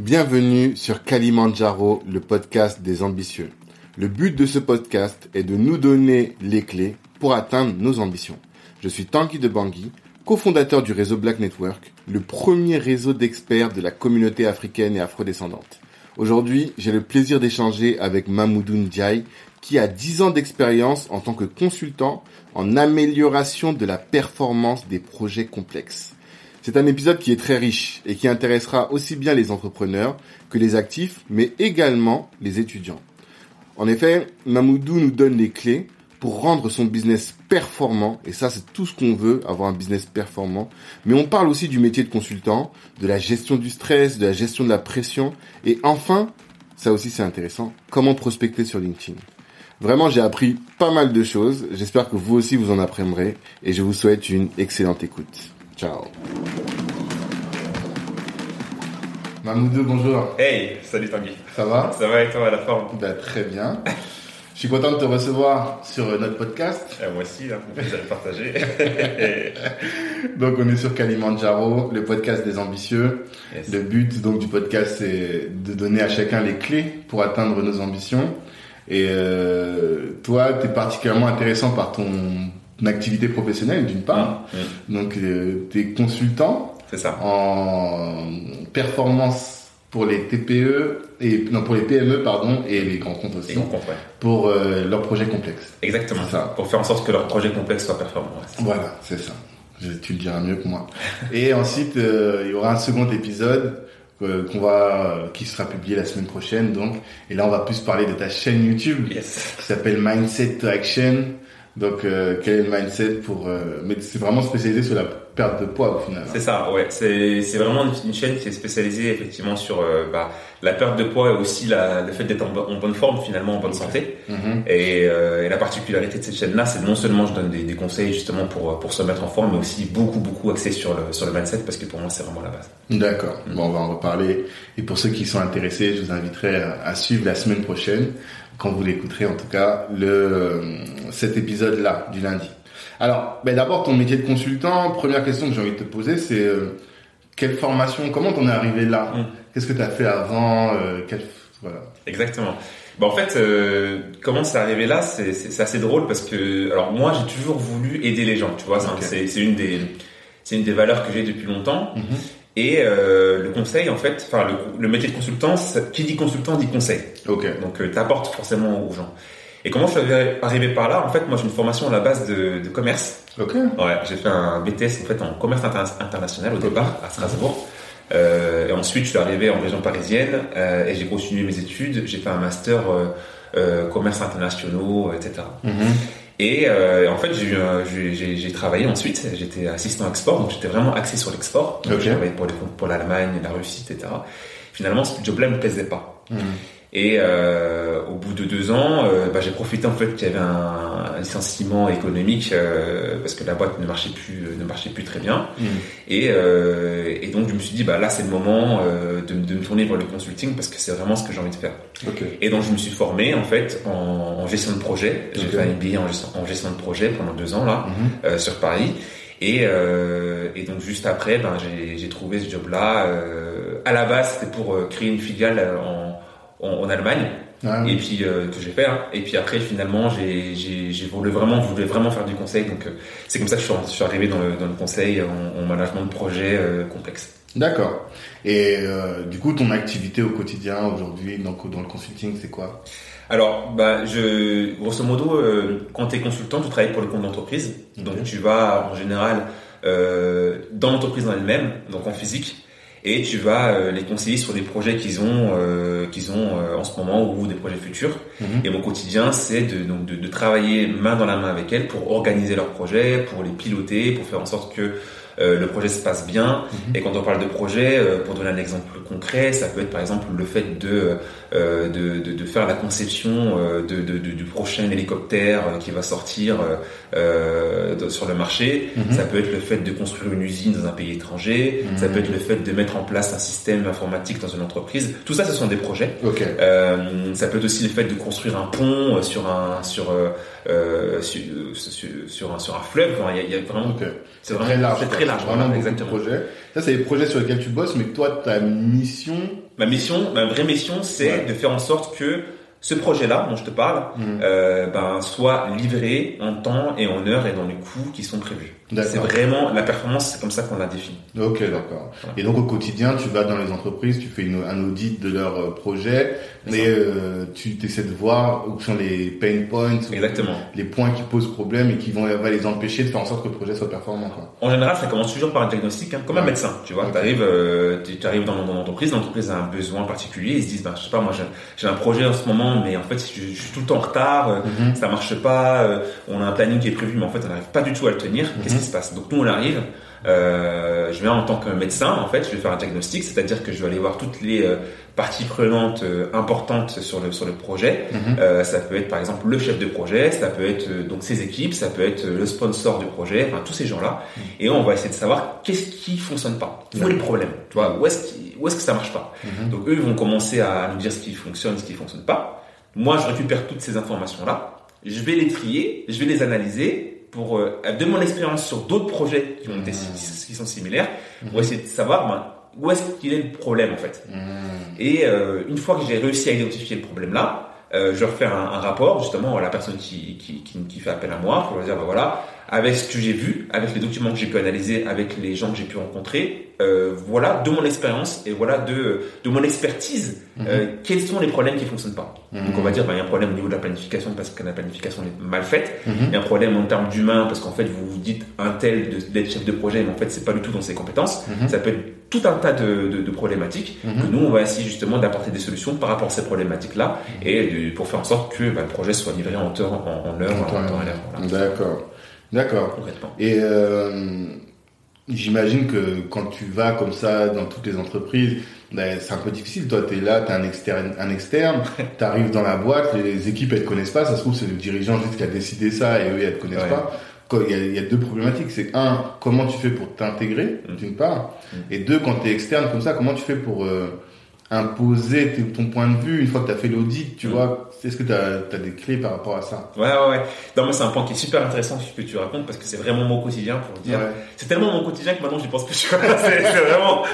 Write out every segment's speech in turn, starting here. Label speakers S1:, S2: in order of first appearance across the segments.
S1: Bienvenue sur Kalimandjaro, le podcast des ambitieux. Le but de ce podcast est de nous donner les clés pour atteindre nos ambitions. Je suis Tanguy de Bangui, cofondateur du réseau Black Network, le premier réseau d'experts de la communauté africaine et afrodescendante. Aujourd'hui, j'ai le plaisir d'échanger avec Mamoudou Ndiaye, qui a 10 ans d'expérience en tant que consultant en amélioration de la performance des projets complexes. C'est un épisode qui est très riche et qui intéressera aussi bien les entrepreneurs que les actifs, mais également les étudiants. En effet, Mamoudou nous donne les clés pour rendre son business performant, et ça c'est tout ce qu'on veut, avoir un business performant, mais on parle aussi du métier de consultant, de la gestion du stress, de la gestion de la pression, et enfin, ça aussi c'est intéressant, comment prospecter sur LinkedIn. Vraiment, j'ai appris pas mal de choses, j'espère que vous aussi vous en apprendrez, et je vous souhaite une excellente écoute. Ciao. Mamoudou, bonjour.
S2: Hey, salut Tanguy.
S1: Ça va?
S2: Ça va et toi à la forme?
S1: Bah, Très bien. Je suis content de te recevoir sur notre podcast.
S2: Eh, Moi aussi, hein, vous allez partager.
S1: Donc on est sur Kalimandjaro, le podcast des ambitieux.
S2: Yes.
S1: Le but donc du podcast c'est de donner à chacun les clés pour atteindre nos ambitions. Et euh, toi, tu es particulièrement intéressant par ton activité professionnelle d'une part. Donc tu es consultant
S2: ça.
S1: en performance pour les TPE et non pour les PME pardon et les grands comptes aussi
S2: on comprend.
S1: pour euh, leurs projets complexes.
S2: Exactement.
S1: Ça.
S2: Pour faire en sorte que leur projet complexe soit performant. ouais, c'est ça.
S1: Voilà, c'est ça. Je- tu le diras mieux que moi. Et ensuite, euh, il y aura un second épisode euh, qu'on va, qui sera publié la semaine prochaine. Donc, et là, on va plus parler de ta chaîne YouTube
S2: Yes.
S1: qui s'appelle Mindset to Action. Donc, euh, quel est le mindset pour euh, Mais c'est vraiment spécialisé sur la perte de poids au final. hein.
S2: C'est ça, ouais. C'est c'est vraiment une, chaîne qui est spécialisée effectivement sur euh, bah, la perte de poids et aussi la, le fait d'être en, bo- en bonne forme finalement, en bonne santé.
S1: Mhm.
S2: Et, euh, et la particularité de cette chaîne-là, c'est non seulement je donne des, des conseils justement pour, pour se mettre en forme, mais aussi beaucoup, beaucoup axé sur le, sur le mindset parce que pour moi, c'est vraiment la base.
S1: D'accord. Bon, on va en reparler. Et pour ceux qui sont intéressés, je vous inviterai à, à suivre la semaine prochaine, quand vous l'écouterez en tout cas, le euh, cet épisode-là du lundi. Alors, ben d'abord ton métier de consultant. Première question que j'ai envie de te poser, c'est euh, quelle formation, comment t'en es arrivé là
S2: Mm.
S1: Qu'est-ce que tu as fait avant euh, quel- Voilà.
S2: Exactement. Bah en fait, euh, comment c'est arrivé là C'est assez drôle parce que, alors moi, j'ai toujours voulu aider les gens. Tu vois, c'est une des c'est une des valeurs que j'ai depuis longtemps.
S1: Mhm.
S2: Et euh, le conseil, en fait, enfin le, le métier de consultant, qui dit consultant dit conseil.
S1: Ok.
S2: Donc, tu apportes forcément aux gens. Et comment je suis arrivé par là? En fait, moi, j'ai une formation à la base de, de commerce.
S1: Ok.
S2: Ouais, j'ai fait un BTS en fait en commerce interna- international au départ à Strasbourg. Euh, et ensuite, je suis arrivé en région parisienne euh, et j'ai continué mes études. J'ai fait un master euh, euh, commerce internationaux, etc. Et euh, en fait, j'ai travaillé ensuite. J'étais assistant export, donc j'étais vraiment axé sur l'export. J'ai travaillé pour l'Allemagne, la Russie, etc. Finalement, ce job-là ne me plaisait pas.
S1: Mhm.
S2: Et euh, au bout de deux ans, euh, bah, j'ai profité en fait qu'il y avait un, un licenciement économique euh, parce que la boîte ne marchait plus, ne marchait plus très bien.
S1: Mhm.
S2: Et, euh, et donc je me suis dit bah là c'est le moment euh, de, de me tourner vers le consulting parce que c'est vraiment ce que j'ai envie de faire. Et donc je me suis formé en fait en, en gestion de projet. J'ai
S1: Ok.
S2: fait un MBA en gestion, en gestion de projet pendant deux ans là euh, sur Paris. Et, euh, et donc juste après, ben, j'ai j'ai trouvé ce job-là. Euh, à la base, c'était pour euh, créer une filiale euh, en, en, en Allemagne,
S1: Ah,
S2: et puis euh, que j'ai fait. hein. Et puis après, finalement, j'ai j'ai- j'ai voulu vraiment, voulais vraiment faire du conseil. Donc euh, c'est comme ça que je suis, je suis arrivé dans le, dans le conseil en, en management de projet euh, complexe.
S1: D'accord. Et euh, du coup, ton activité au quotidien aujourd'hui, donc dans le consulting, c'est quoi?
S2: Alors, bah, je, grosso modo, euh, quand tu es consultant, tu travailles pour le compte d'entreprise. Donc,
S1: Ok.
S2: tu vas en général euh, dans l'entreprise en elle-même, donc en physique, et tu vas euh, les conseiller sur des projets qu'ils ont, euh, qu'ils ont euh, en ce moment ou des projets futurs.
S1: Mhm.
S2: Et mon quotidien, c'est de, donc de, de travailler main dans la main avec elles pour organiser leurs projets, pour les piloter, pour faire en sorte que euh, le projet se passe bien.
S1: Mhm.
S2: Et quand on parle de projet, euh, pour donner un exemple concret, ça peut être par exemple le fait de euh, de, de, de faire la conception de, de, de- du prochain hélicoptère qui va sortir sur le marché.
S1: Mhm.
S2: Ça peut être le fait de construire une usine dans un pays étranger.
S1: Mhm.
S2: Ça peut être le fait de mettre en place un système informatique dans une entreprise. Tout ça, ce sont des projets. Ça peut être aussi le fait de construire un pont sur un sur euh, sur, un sur un fleuve. Enfin, il y a, il y a vraiment c'est
S1: très
S2: vraiment
S1: large,
S2: c'est très large.
S1: Vraiment beaucoup de projets. Ça, c'est les projets sur lesquels tu bosses, mais toi, ta mission.
S2: Ma mission, ma vraie mission, c'est de faire en sorte que ce projet-là dont je te parle
S1: Mhm.
S2: euh, ben, soit livré en temps et en heure et dans les coûts qui sont prévus. C'est vraiment la performance, c'est comme ça qu'on la définit.
S1: Ok, d'accord.
S2: Voilà.
S1: Et donc au quotidien, tu vas dans les entreprises, tu fais une- un audit de leur euh, projet,
S2: Ça.
S1: euh, tu essaies de voir où sont les pain points,
S2: Exactement.
S1: les points qui posent problème et qui vont va les empêcher de faire en sorte que le projet soit performant. Quoi.
S2: En général, ça commence toujours par un diagnostic, hein, comme un médecin. Tu vois,
S1: Ok.
S2: tu arrives, tu arrives dans, dans l'entreprise, l'entreprise a un besoin particulier, ils se disent, ben, je sais pas, moi j'ai- un projet en ce moment, mais en fait je, je suis tout le temps en retard, euh,
S1: Mhm.
S2: ça marche pas, euh, on a un planning qui est prévu, mais en fait on n'arrive pas du tout à le tenir. Qu'est-ce
S1: Mhm.
S2: qui se passe? Donc nous on arrive, euh, je viens en tant que médecin, en fait, je vais faire un diagnostic, c'est-à-dire que je vais aller voir toutes les euh, parties prenantes euh, importantes sur le sur le projet.
S1: Mhm.
S2: Euh, ça peut être par exemple le chef de projet, ça peut être donc ses équipes, ça peut être le sponsor du projet, enfin tous ces gens-là. Et on va essayer de savoir qu'est-ce qui fonctionne pas, où est le problème, tu vois, où est-ce où est-ce que ça marche pas.
S1: Mhm.
S2: Donc eux ils vont commencer à nous dire ce qui fonctionne, ce qui fonctionne pas. Moi je récupère toutes ces informations là, je vais les trier, je vais les analyser pour euh, de mon expérience sur d'autres projets qui ont été si- qui sont similaires, pour essayer de savoir ben, où est-ce qu'il est le problème en fait.
S1: Mhm.
S2: Et euh, une fois que j'ai réussi à identifier le problème là, euh, je refais un, un rapport justement à la personne qui, qui, qui, qui fait appel à moi pour dire bah voilà, avec ce que j'ai vu, avec les documents que j'ai pu analyser, avec les gens que j'ai pu rencontrer, euh, voilà de mon expérience et voilà de, de mon expertise, euh, quels sont les problèmes qui fonctionnent pas. Donc on va dire bah, il y a un problème au niveau de la planification parce que la planification est mal faite.
S1: Mhm.
S2: Il y a un problème en termes d'humain parce qu'en fait vous vous dites un tel d'être chef de projet mais en fait c'est pas du tout dans ses compétences.
S1: Mhm.
S2: Ça peut être tout un tas de, de, de problématiques
S1: Mhm.
S2: que nous on va essayer justement d'apporter des solutions par rapport à ces problématiques là et de- pour faire en sorte que bah, le projet soit livré en temps en, en heure en, temps et l'heure. Voilà.
S1: D'accord. D'accord.
S2: Concrètement.
S1: Et euh, j'imagine que quand tu vas comme ça dans toutes les entreprises, ben, c'est un peu difficile. Toi, tu es là, tu es un externe, un externe tu arrives dans la boîte, les équipes, elles te connaissent pas. Ça se trouve, c'est le dirigeant juste qui a décidé ça et eux, elles te connaissent
S2: Ouais.
S1: pas. Quoi, Il y, a, il y a deux problématiques. C'est un, comment tu fais pour t'intégrer,
S2: Mm.
S1: d'une part.
S2: Mm.
S1: Et deux, quand tu es externe comme ça, comment tu fais pour euh, imposer ton point de vue une fois que tu as fait l'audit, tu
S2: Mm.
S1: vois Est-ce que tu as, des clés par rapport à ça?
S2: Ouais, ouais, ouais. Non, mais c'est un point qui est super intéressant que tu racontes parce que c'est vraiment mon quotidien pour dire.
S1: Ouais,
S2: C'est tellement mon quotidien que maintenant j'y pense plus. c'est vraiment.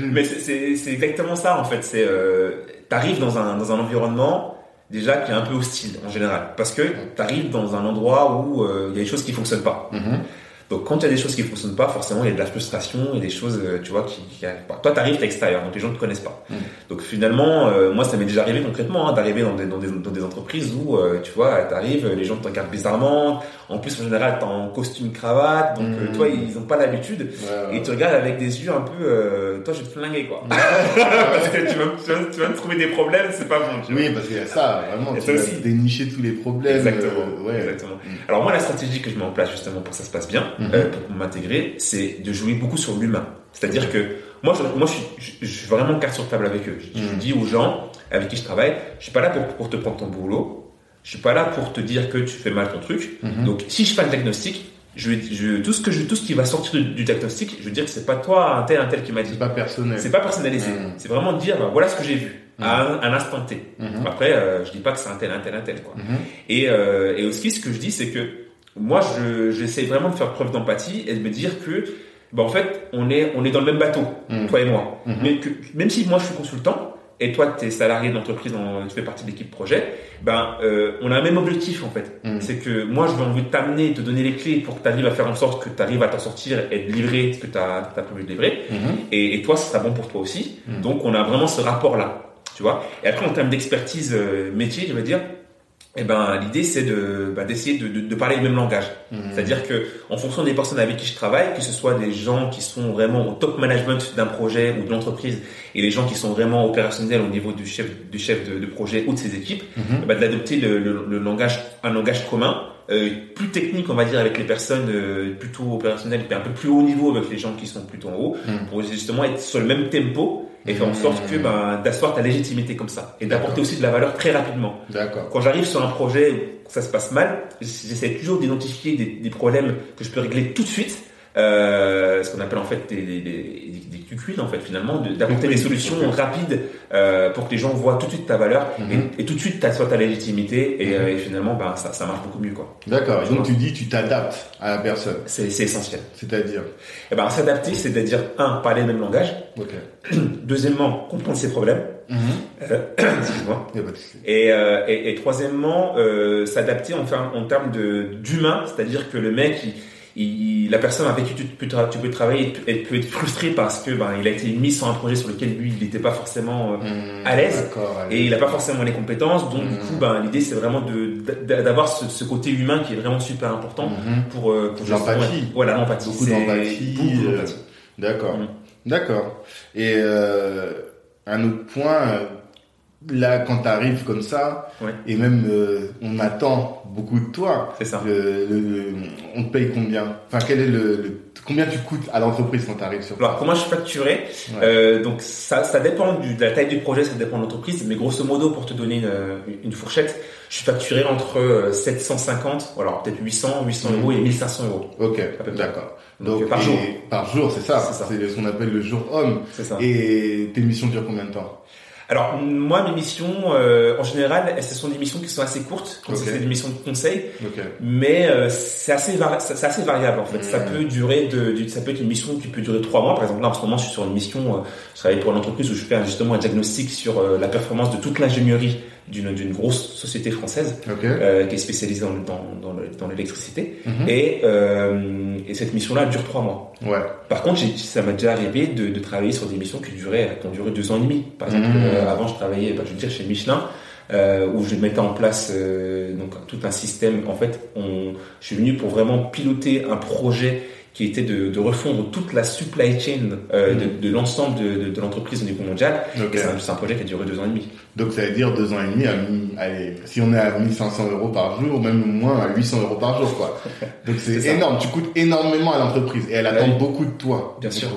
S2: Mais c'est- exactement ça en fait. C'est euh, t'arrives dans un dans un environnement déjà qui est un peu hostile en général parce que t'arrives dans un endroit où euh, il y a des choses qui fonctionnent pas.
S1: Mhm.
S2: Donc quand il y a des choses qui fonctionnent pas, forcément il y a de la frustration et des choses, euh, tu vois, qui, qui arrivent pas. Toi, t'arrives, t'es extérieur, donc les gens ne te connaissent pas.
S1: Mm.
S2: Donc finalement, euh, moi, ça m'est déjà arrivé concrètement hein, d'arriver dans des, dans, des, dans des entreprises où, euh, tu vois, t'arrives, les gens te regardent bizarrement. En plus, en général, t'es en costume cravate, donc euh,
S1: Mm.
S2: toi, ils ont pas l'habitude.
S1: Ouais, ouais.
S2: Et tu regardes avec des yeux un peu, euh, toi, je vais te flinguer, quoi. Parce que tu vas, tu, vas, tu vas me trouver des problèmes, c'est pas bon. Tu vois.
S1: Oui, parce qu'il y a ça, vraiment.
S2: Et
S1: Tu
S2: ça
S1: vas
S2: aussi.
S1: dénicher tous les problèmes.
S2: Exactement.
S1: euh, ouais.
S2: Exactement.
S1: Mm.
S2: Alors moi, la stratégie que je mets en place justement pour que ça se passe bien,
S1: Mhm.
S2: euh, pour m'intégrer, c'est de jouer beaucoup sur l'humain. C'est-à-dire que moi, je, moi, je suis, je, vraiment carte sur table avec eux. Je, je
S1: Mhm.
S2: dis aux gens avec qui je travaille, je suis pas là pour, pour te prendre ton boulot. Je suis pas là pour te dire que tu fais mal ton truc.
S1: Mhm.
S2: Donc, si je fais un diagnostic, je, vais- je, tout ce que je, tout ce qui va sortir du, du diagnostic, je veux dire que c'est pas toi un tel un tel qui m'a dit.
S1: C'est pas personnel.
S2: C'est pas personnalisé. C'est vraiment de dire, voilà ce que j'ai vu à un, un instant T. Après, euh, je dis pas que c'est un tel, un tel, un tel, quoi. Et, euh, et aussi, ce que je dis, c'est que moi, je, j'essaie vraiment de faire preuve d'empathie et de me dire que, bah, en fait, on est, on est dans le même bateau,
S1: Mhm.
S2: toi et moi.
S1: Mhm.
S2: Mais que, même si moi, je suis consultant, et toi, tu es salarié d'entreprise, tu fais partie de l'équipe projet, ben, euh, on a un même objectif, en fait.
S1: Mhm.
S2: C'est que moi, je veux envie de t'amener, te donner les clés pour que tu arrives à faire en sorte que tu arrives à t'en sortir et de livrer ce que tu as, prévu de livrer.
S1: Mhm.
S2: Et, et toi, ce sera bon pour toi aussi.
S1: Mhm.
S2: Donc, on a vraiment ce rapport-là, tu vois. Et après, en termes d'expertise euh, métier, je veux dire, eh ben, l'idée, c'est de, bah, d'essayer de, de, de parler le même langage.
S1: Mhm.
S2: C'est-à-dire que, en fonction des personnes avec qui je travaille, que ce soit des gens qui sont vraiment au top management d'un projet ou de l'entreprise, et les gens qui sont vraiment opérationnels au niveau du chef, du chef de, de projet ou de ses équipes,
S1: Mhm.
S2: eh ben, d'adopter le, le, le langage, un langage commun, euh, plus technique, on va dire, avec les personnes euh, plutôt opérationnelles, et un peu plus haut niveau avec les gens qui sont plutôt en haut,
S1: Mhm.
S2: pour justement être sur le même tempo et faire en sorte que, ben, d'asseoir ta légitimité comme ça, et d'apporter aussi de la valeur très rapidement.
S1: D'accord.
S2: Quand j'arrive sur un projet où ça se passe mal, j'essaie toujours d'identifier des, des problèmes que je peux régler tout de suite euh, ce qu'on appelle en fait des, des, des, des QQ, en fait finalement, d'apporter des solutions rapides euh, pour que les gens voient tout de suite ta valeur
S1: Mhm.
S2: et, et tout de suite t'assois ta légitimité et,
S1: Mhm.
S2: euh, et finalement ben, ça, ça marche beaucoup mieux quoi.
S1: D'accord. Donc
S2: vois.
S1: tu dis tu t'adaptes à la personne.
S2: C'est essentiel.
S1: C'est-à-dire.
S2: Et ben s'adapter, c'est de dire un parler le même langage,
S1: Ok.
S2: deuxièmement comprendre ses problèmes, euh, excuse-moi. Et, euh, et, et troisièmement, euh, s'adapter en, en termes de d'humain, c'est-à-dire que le mec, il, il- la personne avec qui tu peux, tra- tu peux travailler, elle peut être frustrée parce que ben, il a été mis sur un projet sur lequel lui, il n'était pas forcément euh,
S1: Mmh,
S2: à l'aise. Et il n'a pas forcément les compétences. Donc du
S1: Mhm.
S2: coup, ben, l'idée c'est vraiment d'avoir ce, ce côté humain qui est vraiment super important
S1: Mhm.
S2: pour, euh, pour
S1: L'empathie.
S2: justement- Voilà, l'empathie.
S1: Beaucoup d'empathie, euh. D'accord. D'accord. Et euh, un autre point, là, quand tu arrives comme ça,
S2: Ouais.
S1: et même euh, on attend beaucoup de toi,
S2: C'est ça.
S1: le- le- le- on te paye combien? Enfin, quel est le, le- combien tu coûtes à l'entreprise quand tu arrives sur
S2: Alors comment je suis facturé?
S1: Ouais.
S2: Euh, Donc ça, ça dépend du, de la taille du projet, ça dépend de l'entreprise, mais grosso modo pour te donner une, une fourchette, je suis facturé entre euh, 750, ou alors peut-être 800, 800
S1: Mhm.
S2: euros et 1500 euros.
S1: Ok, d'accord.
S2: Donc,
S1: Donc,
S2: par jour.
S1: Par jour, c'est ça.
S2: C'est ça.
S1: C'est ce qu'on appelle le jour homme.
S2: C'est ça.
S1: Et tes missions durent combien de temps?
S2: Alors moi mes missions, euh, en général, ce sont des missions qui sont assez courtes,
S1: Ok.
S2: c'est des missions de conseil,
S1: Ok.
S2: mais euh, c'est assez, c'est assez variable en fait. Ça
S1: Mhm.
S2: peut durer de, ça peut être une mission qui peut durer trois mois. Par exemple là en ce moment je suis sur une mission, euh, je travaille pour une entreprise où je fais justement un diagnostic sur euh, la performance de toute l'ingénierie d'une d'une grosse société française. Euh, qui est spécialisé dans, dans, dans, le- dans l'électricité.
S1: Mhm.
S2: Et, euh, et cette mission-là dure trois mois.
S1: Ouais.
S2: Par contre, ça m'a déjà arrivé de, de travailler sur des missions qui duraient, qui ont duré deux ans et demi. Par exemple,
S1: Mhm.
S2: euh, avant, je travaillais, bah, je veux dire, chez Michelin, euh, où je mettais en place euh, donc tout un système. En fait, on, je suis venu pour vraiment piloter un projet qui était de, de refondre toute la supply chain euh, de, de l'ensemble de, de, de l'entreprise au niveau mondial.
S1: Ok.
S2: Et C'est un, projet qui a duré deux ans et demi.
S1: Donc ça veut dire deux ans et demi, à, allez, si on est à 1500 euros par jour, même moins à 800 euros par jour, quoi. Donc c'est énorme, tu coûtes énormément à l'entreprise et elle attend
S2: Ouais.
S1: beaucoup de toi.
S2: Bien sûr.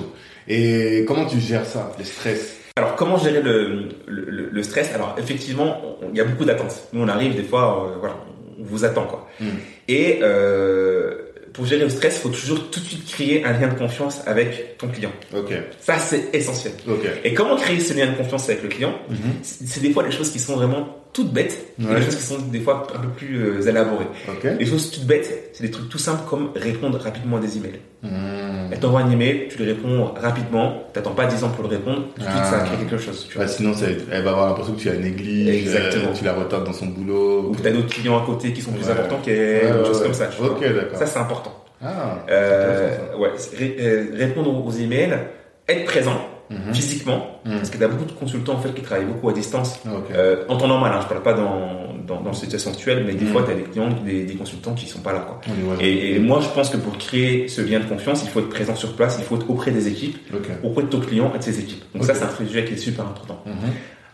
S1: Et comment tu gères ça, le stress?
S2: Alors, comment gérer le, le, le- stress? Alors, effectivement, il y a beaucoup d'attentes. Nous, on arrive des fois, euh, voilà, on vous attend, quoi.
S1: Mm.
S2: Et euh, pour gérer le stress, il faut toujours tout de suite créer un lien de confiance avec ton client.
S1: Ok,
S2: Ça, c'est essentiel.
S1: ok.
S2: Et comment créer ce lien de confiance avec le client?
S1: Mhm.
S2: C'est c'est des fois des choses qui sont vraiment toutes bêtes, et
S1: Ouais.
S2: des choses qui sont des fois un peu plus euh, élaborées.
S1: Ok.
S2: Les choses toutes bêtes, c'est des trucs tout simples comme répondre rapidement à des emails.
S1: Hmm.
S2: Elle t'envoie un email, tu lui réponds rapidement, t'attends pas 10 ans pour le répondre, tout de suite
S1: Ah.
S2: ça crée quelque chose. Tu vois.
S1: Bah, sinon, ça elle va avoir l'impression que tu la négliges, euh, tu la retardes dans son boulot.
S2: ou que tu as d'autres clients à côté qui sont plus
S1: Ouais.
S2: importants qu'elle,
S1: Ouais,
S2: ou choses comme ça. tu vois. Ça, c'est important.
S1: Ah,
S2: Euh, ouais, euh, répondre aux emails, être présent
S1: Mhm.
S2: physiquement,
S1: Mhm.
S2: parce qu'il y a beaucoup de consultants en fait qui travaillent beaucoup à distance.
S1: Ah.
S2: Euh, en temps normal, hein, je parle pas dans, dans, dans la situation actuelle, mais des
S1: Mhm.
S2: fois, tu as des clients, des, des consultants qui sont pas là. Quoi. Et, et moi, je pense que pour créer ce lien de confiance, il faut être présent sur place, il faut être auprès des équipes, auprès de ton client et de ses équipes. Donc ça, c'est un sujet qui est super important.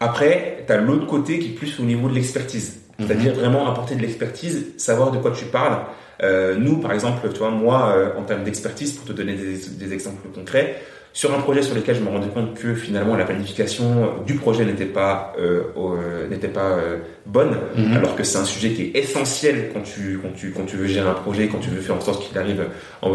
S2: Après, tu as l'autre côté qui est plus au niveau de l'expertise. C'est-à-dire vraiment apporter de l'expertise, savoir de quoi tu parles. Euh, nous, par exemple, tu vois, moi, euh, en termes d'expertise, pour te donner des, des exemples concrets, sur un projet sur lequel je me rendais compte que finalement la planification du projet n'était pas euh, euh, n'était pas euh, bonne,
S1: Mhm.
S2: alors que c'est un sujet qui est essentiel quand tu quand tu quand tu veux gérer un projet, quand tu veux faire en sorte qu'il arrive en, en-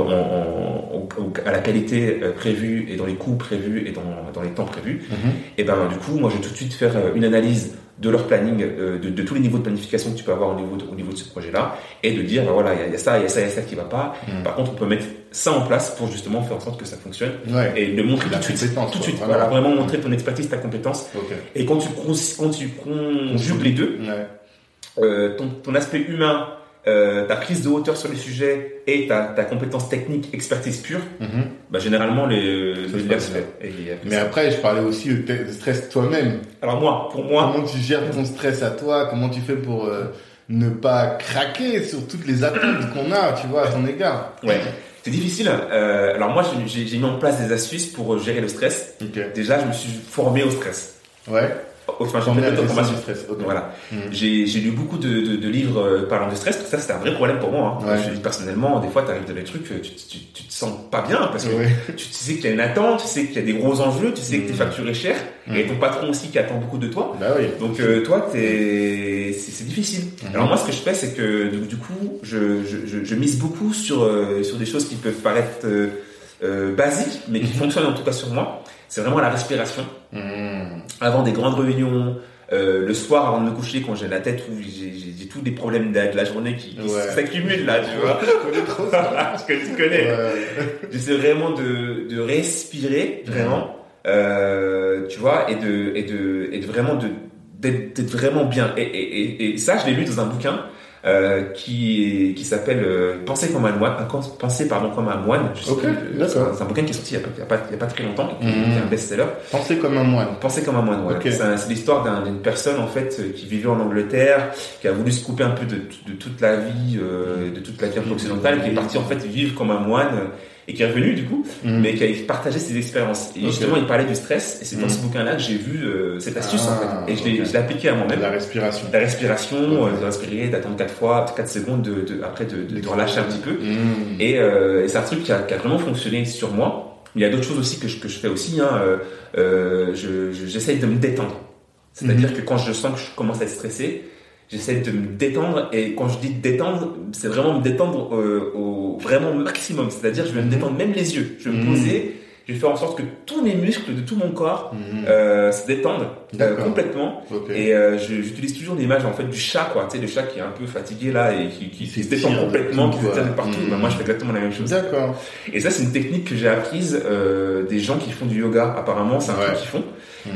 S2: en- à la qualité euh, prévue et dans les coûts prévus et dans, dans les temps prévus.
S1: Mhm.
S2: Et ben du coup, moi, je vais tout de suite faire euh, une analyse de leur planning, euh, de, de tous les niveaux de planification que tu peux avoir au niveau de, au niveau de ce projet-là, et de dire, ben voilà, il y, a- il y a ça, il y a ça, il y a ça qui va pas.
S1: Mhm.
S2: Par contre, on peut mettre ça en place pour justement faire en sorte que ça fonctionne
S1: Ouais.
S2: et le montrer tout de suite. Tout de suite.
S1: vraiment.
S2: Voilà, vraiment montrer ton expertise, ta compétence. Et quand tu, quand tu conjugues les deux,
S1: Ouais.
S2: euh, ton, ton aspect humain, euh, ta prise de hauteur sur les sujets et ta, ta compétence technique, expertise pure,
S1: Mhm.
S2: bah, généralement, les, les
S1: se
S2: fait. Et
S1: Mais
S2: ça-
S1: après, je parlais aussi de stress toi-même.
S2: Alors moi, pour moi,
S1: Comment tu gères ton stress à toi? Comment tu fais pour euh, ne pas craquer sur toutes les attentes qu'on a, tu vois, à ton égard?
S2: Ouais. C'est difficile. Euh, alors moi, j'ai- mis en place des astuces pour gérer le stress. Déjà, je me suis formé au stress.
S1: Ouais.
S2: De
S1: stress.
S2: Voilà.
S1: Mhm.
S2: J'ai j'ai lu beaucoup de, de, de livres euh, parlant de stress, parce que ça c'était un vrai problème pour moi. Hein.
S1: Ouais.
S2: Je personnellement, des fois tu arrives dans des trucs, euh, tu, tu, tu te sens pas bien parce que
S1: Ouais.
S2: tu, tu sais qu'il y a une attente, tu sais qu'il y a des gros enjeux, tu sais que t'es
S1: Mhm.
S2: facturé cher,
S1: Mhm.
S2: et ton patron aussi qui attend beaucoup de toi.
S1: Bah oui.
S2: Donc euh, toi, t'es, c'est, c'est difficile.
S1: Mhm.
S2: Alors moi, ce que je fais, c'est que du, du coup, je, je, je, je mise beaucoup sur euh, sur des choses qui peuvent paraître euh, basiques, mais qui
S1: Mhm.
S2: fonctionnent en tout cas sur moi. C'est vraiment la respiration.
S1: Mhm.
S2: Avant des grandes réunions, euh, le soir avant de me coucher, quand j'ai la tête où j'ai, tous des problèmes de, de la journée qui, qui
S1: Ouais.
S2: s'accumulent là, tu vois.
S1: Je connais trop ça.
S2: Tu connais.
S1: Ouais.
S2: J'essaie vraiment de, de respirer, vraiment, euh, tu vois, et de, et de, et de vraiment de, d'être, d'être vraiment bien. Et, et, et, et ça, je l'ai lu dans un bouquin euh, qui, qui s'appelle euh, Penser comme un moine, Penser pardon comme un moine. Je sais
S1: Ok,
S2: plus, euh,
S1: d'accord.
S2: C'est un, bouquin qui est sorti il y a pas, il y a pas, il y a pas très longtemps, qui,
S1: Mhm.
S2: est un best-seller.
S1: Penser comme un moine.
S2: Penser comme un moine, voilà.
S1: Ok.
S2: C'est, l'histoire d'un- d'une personne en fait euh, qui vivait en Angleterre, qui a voulu se couper un peu de, de toute la vie, euh, de toute la vie occidentale, qui est parti en fait vivre comme un moine euh, et qui est revenu du coup,
S1: Mhm.
S2: mais qui a partagé ses expériences. Et justement, il parlait du stress, et c'est dans
S1: Mhm.
S2: ce bouquin-là que j'ai vu euh, cette astuce en
S1: Ah,
S2: fait, et je l'ai,
S1: ok.
S2: je l'ai appliqué à moi-même.
S1: La respiration.
S2: La respiration,
S1: Ok.
S2: euh, de respirer, d'attendre 4 fois, 4 secondes, de, de- après de, de, de relâcher un petit peu.
S1: Mhm.
S2: Et, euh, et c'est un truc qui a, qui a vraiment fonctionné sur moi. Il y a d'autres choses aussi que je, que je fais aussi. Hein. Euh, euh, je, je- j'essaye de me détendre. C'est-à-dire que quand je sens que je commence à être stressé, j'essaie de me détendre. Et quand je dis détendre, c'est vraiment me détendre euh, au vraiment maximum. C'est-à-dire je vais me
S1: Mhm.
S2: détendre même les yeux. Je vais me
S1: Mhm.
S2: poser. Je vais faire en sorte que tous mes muscles de tout mon corps
S1: Mhm.
S2: euh, se détendent euh, complètement.
S1: Ok.
S2: Et euh, j'utilise toujours l'image en fait du chat, quoi. Tu sais, le chat qui est un peu fatigué là et qui, qui, se détend complètement, qui se détend partout. Bah, moi, je fais exactement la même chose.
S1: D'accord.
S2: Et ça, c'est une technique que j'ai apprise euh, des gens qui font du yoga. Apparemment, c'est un
S1: Ouais.
S2: truc qu'ils font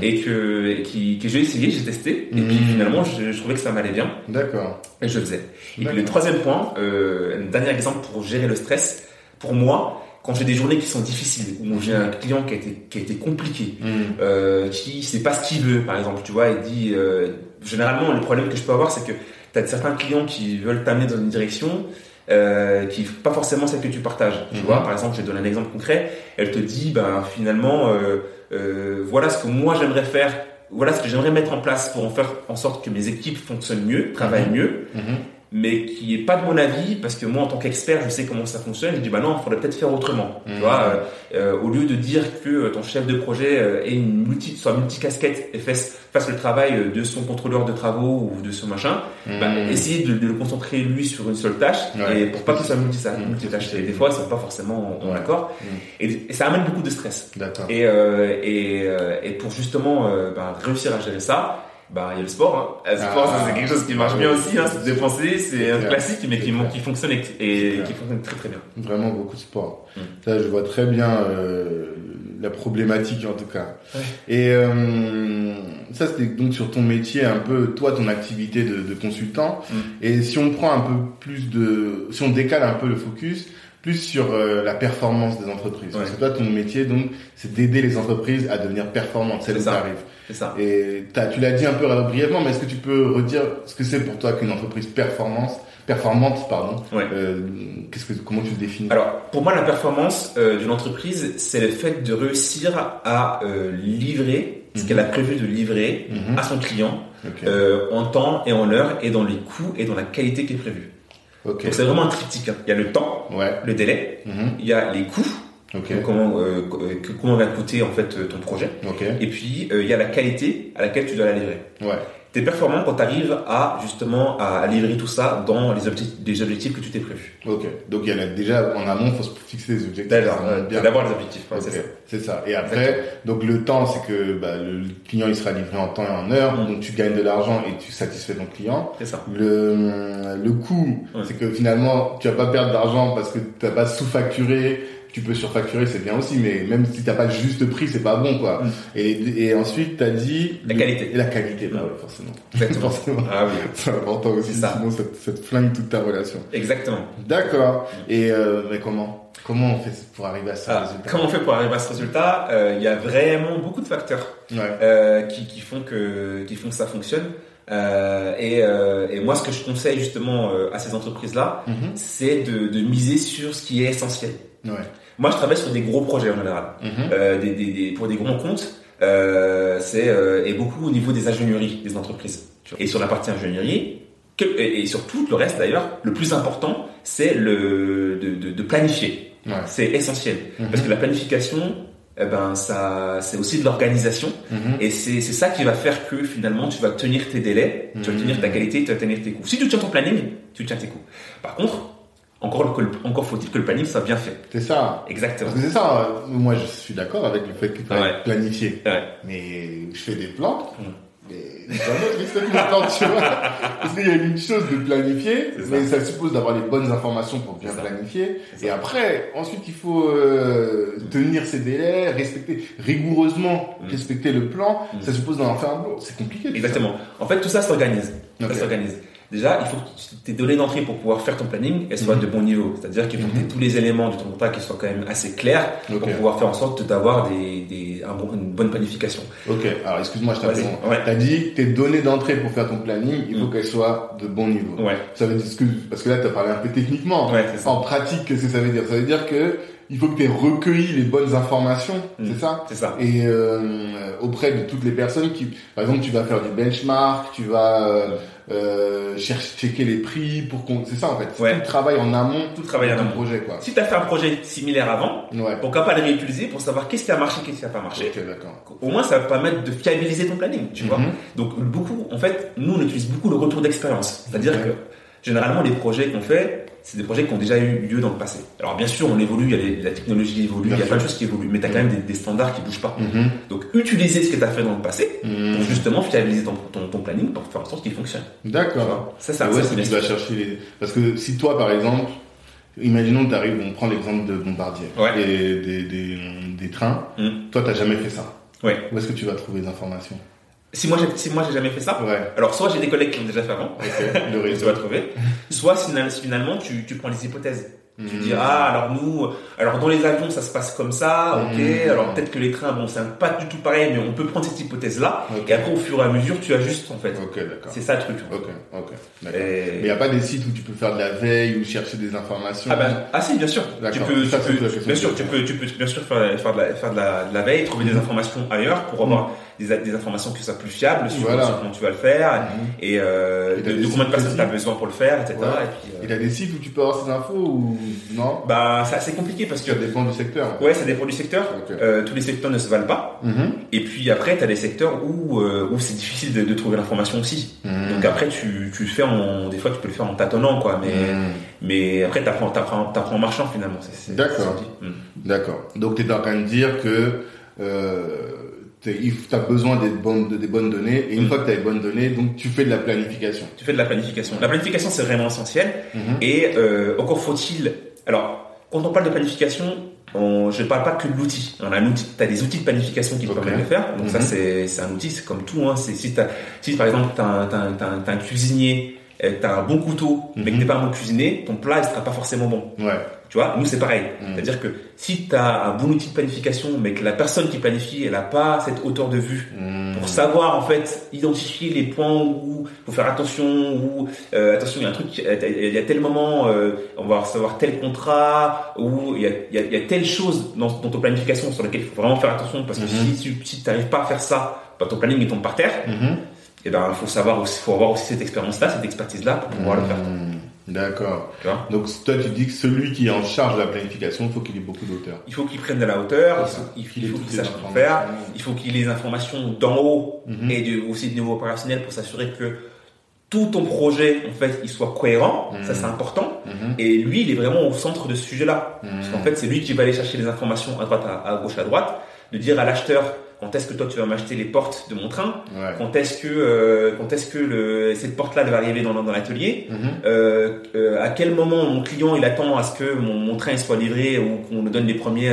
S2: Et que, et qui, que j'ai essayé, j'ai testé. Et puis
S1: Mhm.
S2: finalement, je, je trouvais que ça m'allait bien
S1: D'accord.
S2: et je le faisais. Et puis le troisième point, euh, un dernier exemple pour gérer le stress. Pour moi, quand j'ai des journées qui sont difficiles, où j'ai un client qui a été, qui a été compliqué,
S1: Mhm.
S2: euh, qui sait pas ce qu'il veut, par exemple, tu vois, il dit, euh, généralement, le problème que je peux avoir, c'est que tu as certains clients qui veulent t'amener dans une direction, euh, qui pas forcément celle que tu partages. Tu
S1: Mhm.
S2: vois, par exemple, je te donner un exemple concret, elle te dit, ben, finalement, euh, euh, voilà ce que moi j'aimerais faire, voilà ce que j'aimerais mettre en place pour en faire en sorte que mes équipes fonctionnent mieux, travaillent
S1: Mhm.
S2: mieux,
S1: Mhm.
S2: Mais qui est pas de mon avis parce que moi en tant qu'expert je sais comment ça fonctionne je dis bah non il faudrait peut-être faire autrement tu vois euh, euh, au lieu de dire que euh, ton chef de projet euh, ait une multi soit multi casquette et fasse fasse le travail euh, de son contrôleur de travaux ou de son machin bah,
S1: Mhm.
S2: essayer de, de le concentrer lui sur une seule tâche
S1: Ouais.
S2: et pour pas qu'il soit multi multitâche et des fois ils sont pas forcément en- en
S1: Ouais.
S2: accord
S1: Mhm.
S2: et, et ça amène beaucoup de stress et, euh, et, euh, et pour justement euh, ben, réussir à gérer ça, ben, il y a le sport. Hein. Le sport,
S1: Ah.
S2: ça, c'est quelque chose qui marche
S1: Ah
S2: bien aussi. Hein. C'est dépenser, c'est un classique, mais qui, qui fonctionne et, qui fonctionne très très bien.
S1: Vraiment beaucoup de sport.
S2: Mm.
S1: Ça, je vois très bien euh, la problématique en tout cas.
S2: Ouais.
S1: Et euh, ça, c'était donc sur ton métier, un peu toi, ton activité de, de consultant.
S2: Mm.
S1: Et si on prend un peu plus de, si on décale un peu le focus, plus sur euh, la performance des entreprises. Parce
S2: Ouais.
S1: que toi, ton métier, donc, c'est d'aider les entreprises à devenir performantes, celles où
S2: ça.
S1: t'arrives.
S2: C'est ça.
S1: Et tu l'as dit un peu brièvement, mais est-ce que tu peux redire ce que c'est pour toi qu'une entreprise performance, performante, pardon
S2: Ouais.
S1: euh, qu'est-ce que, comment tu le définis?
S2: Alors, pour moi, la performance euh, d'une entreprise, c'est le fait de réussir à euh, livrer ce
S1: Mhm.
S2: qu'elle a prévu de livrer
S1: Mhm.
S2: à son client en temps et en heure et dans les coûts et dans la qualité qui est prévue. Donc, c'est vraiment un triptyque. hein. Il y a le temps,
S1: Ouais.
S2: le délai,
S1: Mhm.
S2: il y a les coûts,
S1: Ok.
S2: donc comment, euh, que- comment va coûter en fait euh, ton projet.
S1: Ok.
S2: Et puis, euh, il y a la qualité à laquelle tu dois la livrer.
S1: Ouais.
S2: Tu es performant quand tu arrives à, justement, à livrer tout ça dans les objectifs, les objectifs que tu t'es prévus.
S1: Ok. Donc il y en a déjà en amont, faut se fixer des objectifs.
S2: Euh,
S1: bien.
S2: D'avoir des objectifs. ouais,
S1: Ok,
S2: c'est ça.
S1: C'est ça. Et après, donc le temps, c'est que bah, le client il sera livré en temps et en heure,
S2: Mm.
S1: donc tu gagnes de l'argent et tu satisfais ton client.
S2: C'est ça.
S1: Le, le coût, c'est que finalement, tu vas pas perdre d'argent parce que tu pas sous-facturé. Tu peux surfacturer, c'est bien aussi, mais même si t'as pas le juste prix, c'est pas bon, quoi.
S2: Mm.
S1: Et, et ensuite, t'as dit
S2: La qualité.
S1: La qualité, bah ouais, forcément.
S2: Exactement.
S1: forcément.
S2: Ah oui,
S1: C'est important aussi,
S2: ça.
S1: sinon ça, ça te flingue toute ta relation.
S2: exactement.
S1: D'accord. Et euh, mais comment Comment on fait pour arriver à ce
S2: Ah,
S1: résultat?
S2: comment on fait pour arriver à ce résultat? Euh, Il y a vraiment beaucoup de facteurs
S1: Ouais.
S2: euh, qui, qui font que qui font que ça fonctionne. Euh, et, euh, et moi, ce que je conseille justement euh, à ces entreprises-là,
S1: Mhm.
S2: c'est de, de miser sur ce qui est essentiel.
S1: Ouais.
S2: Moi, je travaille sur des gros projets en général.
S1: Mhm.
S2: euh, des, des- des- pour des grands comptes. euh, c'est euh, et beaucoup au niveau des ingénieries des entreprises. Et sur la partie ingénierie, que- et, et sur tout le reste d'ailleurs, le plus important, c'est le de, de- de planifier.
S1: Ouais.
S2: C'est essentiel
S1: Mhm.
S2: parce que la planification, eh ben ça, c'est aussi de l'organisation
S1: Mhm.
S2: et c'est ça qui va faire que finalement tu vas tenir tes délais, tu vas tenir ta qualité, tu vas tenir tes coûts. Si tu tiens ton planning, tu tiens tes coûts. Par contre, encore, le- encore faut-il que le planning soit bien fait.
S1: C'est ça.
S2: Exactement.
S1: Parce que c'est ça, euh, moi je suis d'accord avec le fait qu'il faut
S2: Ouais.
S1: planifier.
S2: Ouais.
S1: Mais je fais des plans,
S2: Mm.
S1: mais plans, tu vois. Parce qu'il y a une chose de planifier,
S2: ça.
S1: mais ça suppose d'avoir les bonnes informations pour bien planifier. Et après, ensuite il faut euh, tenir ses délais, respecter rigoureusement,
S2: Mm.
S1: respecter le plan.
S2: Mm.
S1: Ça suppose d'en faire un. C'est compliqué. ça.
S2: Exactement. En fait, tout ça s'organise. Ça s'organise. Déjà, il faut que tes données d'entrée pour pouvoir faire ton planning, elles soient
S1: Mhm.
S2: de bon niveau. C'est-à-dire qu'il faut que
S1: Mhm.
S2: t'aies tous les éléments de ton contrat qui soient quand même assez clairs pour pouvoir faire en sorte d'avoir des, des, un bon- une bonne planification.
S1: Ok, alors excuse-moi, je t'interromps.
S2: Ouais.
S1: T'as dit que tes données d'entrée pour faire ton planning, il faut
S2: Mm.
S1: qu'elles soient de bon niveau.
S2: Ouais.
S1: Ça veut dire ce que, parce que là, tu as parlé un peu techniquement.
S2: Ouais, c'est ça.
S1: En pratique, qu'est-ce que ça veut dire? Ça veut dire que il faut que tu aies recueilli les bonnes informations, c'est ça?
S2: C'est ça.
S1: Et euh, auprès de toutes les personnes qui, par exemple, tu vas faire du benchmark, tu vas euh, chercher, checker les prix pour qu'on, c'est ça en fait. C'est
S2: Ouais.
S1: Tout le travail en amont,
S2: Tout le travail en amont.
S1: projet, quoi.
S2: Si tu as fait un projet similaire avant,
S1: Ouais.
S2: pourquoi pas le réutiliser pour savoir qu'est-ce qui a marché, qu'est-ce qui n'a pas marché. Au moins, ça va permettre de fiabiliser ton planning, tu vois.
S1: Mhm.
S2: Donc, beaucoup, en fait, nous, on utilise beaucoup le retour d'expérience. C'est-à-dire que, généralement, les projets qu'on fait, c'est des projets qui ont déjà eu lieu dans le passé. Alors, bien sûr, on évolue, il y a les- la technologie évolue, il y a plein de choses qui évoluent, mais tu as quand même des, des standards qui bougent pas.
S1: Mhm.
S2: Donc, utiliser ce que tu as fait dans le passé pour justement fiabiliser ton, ton, ton planning pour faire en sorte qu'il fonctionne. Tu
S1: D'accord.
S2: Ça, ça,
S1: est-ce
S2: c'est
S1: tu vas chercher les... Parce que si toi, par exemple, imaginons que tu arrives, on prend l'exemple de Bombardier,
S2: Ouais.
S1: et des, des, des trains,
S2: Mm.
S1: toi, t'as jamais fait ça.
S2: Ouais.
S1: Où est-ce que tu vas trouver des informations
S2: Si moi, j'ai, si moi, j'ai jamais fait ça,
S1: Ouais,
S2: alors soit j'ai des collègues qui l'ont déjà fait avant,
S1: le
S2: tu vas trouver, soit final- finalement, tu, tu prends les hypothèses. Tu
S1: Mm.
S2: dis ah alors nous alors dans les avions ça se passe comme ça ok
S1: Mhm.
S2: alors peut-être que les trains bon c'est pas du tout pareil mais on peut prendre cette hypothèse là et après au fur et à mesure tu ajustes en fait
S1: Ok, d'accord.
S2: c'est ça le truc
S1: Ok, ok, d'accord. Mais
S2: Et-
S1: il n'y a pas des sites où tu peux faire de la veille ou chercher des informations
S2: ah ben ah si bien sûr tu peux,
S1: Ça,
S2: tu bien sûr tu peux tu peux bien sûr faire, faire de la faire de la, de la veille trouver des
S1: Mhm.
S2: informations ailleurs pour avoir des, des informations qui soient plus fiables sur,
S1: Voilà.
S2: sur comment tu vas le faire
S1: Mhm.
S2: et, euh,
S1: Et t'as
S2: de, combien de personnes tu as besoin pour le faire etc
S1: Ouais.
S2: et puis euh,
S1: Il y a des sites où tu peux avoir ces infos ou non?
S2: Bah ça c'est compliqué parce que
S1: Ça dépend du secteur.
S2: ouais ça dépend du secteur. Euh, tous les secteurs ne se valent pas
S1: Mhm.
S2: Et puis après, tu as des secteurs où, euh, où c'est difficile de, de trouver l'information aussi.
S1: Mhm.
S2: Donc après, tu, tu le fais en, des fois, tu peux le faire en tâtonnant, quoi. Mais,
S1: Mhm.
S2: mais après, t'apprends, t'apprends, t'apprends en marchant finalement.
S1: D'accord. D'accord. Donc tu es en train de dire que euh, tu as besoin des bonnes, de- des bonnes données et une
S2: Mhm.
S1: fois que tu as les bonnes données, donc tu fais de la planification.
S2: Tu fais de la planification. La planification, c'est vraiment essentiel.
S1: Mhm.
S2: Et euh, encore faut-il. Alors, quand on parle de planification, on, je ne parle pas que de l'outil. On a un outil. T'as des outils de planification qui te
S1: Ok.
S2: permettent de le faire. Donc ça,
S1: Mhm.
S2: c'est, un outil. C'est comme tout. Hein. Si, par exemple t'as un, t'as un, cuisinier, euh, t'as un bon couteau, mais que
S1: Mhm.
S2: t'es pas un bon cuisinier, ton plat il sera pas forcément bon.
S1: Ouais.
S2: Tu vois, nous c'est pareil.
S1: Mhm.
S2: C'est-à-dire que si tu as un bon outil de planification, mais que la personne qui planifie, elle a pas cette hauteur de vue
S1: Mhm.
S2: pour savoir en fait identifier les points où faut faire attention, où euh, attention il y a un truc, il y a tel moment, euh, on va recevoir tel contrat, ou il y a, il y a, il y a telle chose dans, dans ton planification sur laquelle il faut vraiment faire attention parce que
S1: Mhm.
S2: si tu si t'arrives pas à faire ça, bah, ton planning il tombe par terre.
S1: Mhm.
S2: Et ben il faut savoir aussi, faut avoir aussi cette expérience-là, cette expertise-là pour pouvoir le faire.
S1: Mhm. D'accord. Donc toi tu dis que celui qui est en charge de la planification, il faut qu'il ait beaucoup d'auteur.
S2: Il faut qu'il prenne de la hauteur, il faut,
S1: Qu'il
S2: sache quoi faire. Il faut qu'il ait les informations d'en haut
S1: Mhm.
S2: et du- aussi du niveau opérationnel pour s'assurer que tout ton projet, en fait, il soit cohérent.
S1: Mhm.
S2: Ça, c'est important.
S1: Mhm.
S2: Et lui, il est vraiment au centre de ce sujet-là. Parce
S1: Mhm.
S2: qu'en fait, c'est lui qui va aller chercher les informations à droite, à, à gauche, à droite, de dire à l'acheteur quand est-ce que toi tu vas m'acheter les portes de mon train,
S1: Ouais.
S2: quand est-ce que, euh, quand est-ce que le, cette porte-là va arriver dans, dans l'atelier,
S1: Mhm.
S2: euh, euh, à quel moment mon client il attend à ce que mon, mon train soit livré ou qu'on nous donne les premiers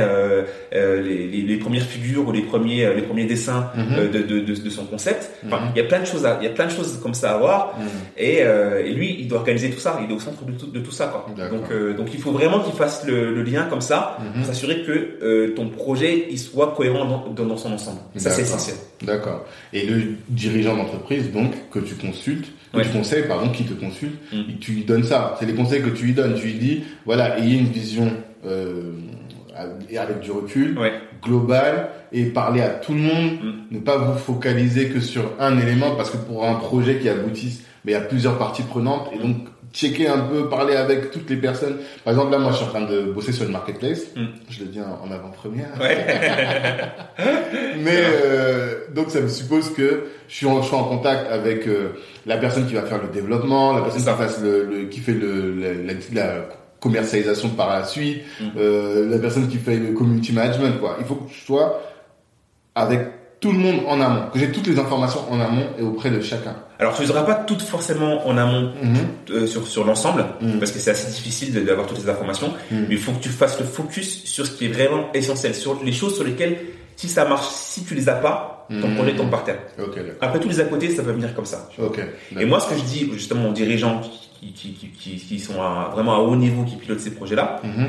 S2: les, les, les premières figures ou les premiers les premiers dessins
S1: Mhm.
S2: de, de, de, de son concept? Enfin,
S1: Mhm.
S2: il y a plein de choses à, il y a plein de choses comme ça à voir et, et lui il doit organiser tout ça. Il est au centre de tout, de tout ça quoi. Donc donc il faut vraiment qu'il fasse le, le lien comme ça pour s'assurer que ton projet il soit cohérent dans, dans son ensemble. Ça c'est essentiel.
S1: D'accord. Et le dirigeant d'entreprise, donc, que tu consultes, que
S2: Ouais.
S1: tu conseilles, pardon, qui te consulte,
S2: Mm.
S1: et tu lui donnes ça. C'est les conseils que tu lui donnes. Tu lui dis, voilà, ayez une vision euh, avec du recul,
S2: Ouais.
S1: global, et parler à tout le monde,
S2: Mm.
S1: ne pas vous focaliser que sur un élément, parce que pour un projet qui aboutisse, mais il y a plusieurs parties prenantes, et donc checker un peu, parler avec toutes les personnes. Par exemple, là, moi, je suis en train de bosser sur une marketplace.
S2: Mm.
S1: Je le dis en avant-première.
S2: Ouais.
S1: Mais euh, donc ça me suppose que je suis en, je suis en contact avec euh, la personne qui va faire le développement, la personne qui fasse le, le- qui fait le, la, la- la commercialisation par la suite,
S2: Mm.
S1: euh, la personne qui fait le community management. Quoi. Il faut que je sois avec tout le monde en amont, que j'ai toutes les informations en amont et auprès de chacun.
S2: Alors, tu les auras pas toutes forcément en amont
S1: Mhm.
S2: euh, sur, sur l'ensemble,
S1: Mm.
S2: parce que c'est assez difficile d'avoir toutes les informations,
S1: Mm.
S2: mais il faut que tu fasses le focus sur ce qui est vraiment essentiel, sur les choses sur lesquelles, si ça marche, si tu les as pas, ton projet tombe par terre. Après, tous les à côté, ça peut venir comme ça. Et moi, ce que je dis justement aux dirigeants qui, qui, qui, qui, qui sont à- vraiment à haut niveau, qui pilotent ces projets-là,
S1: Mhm.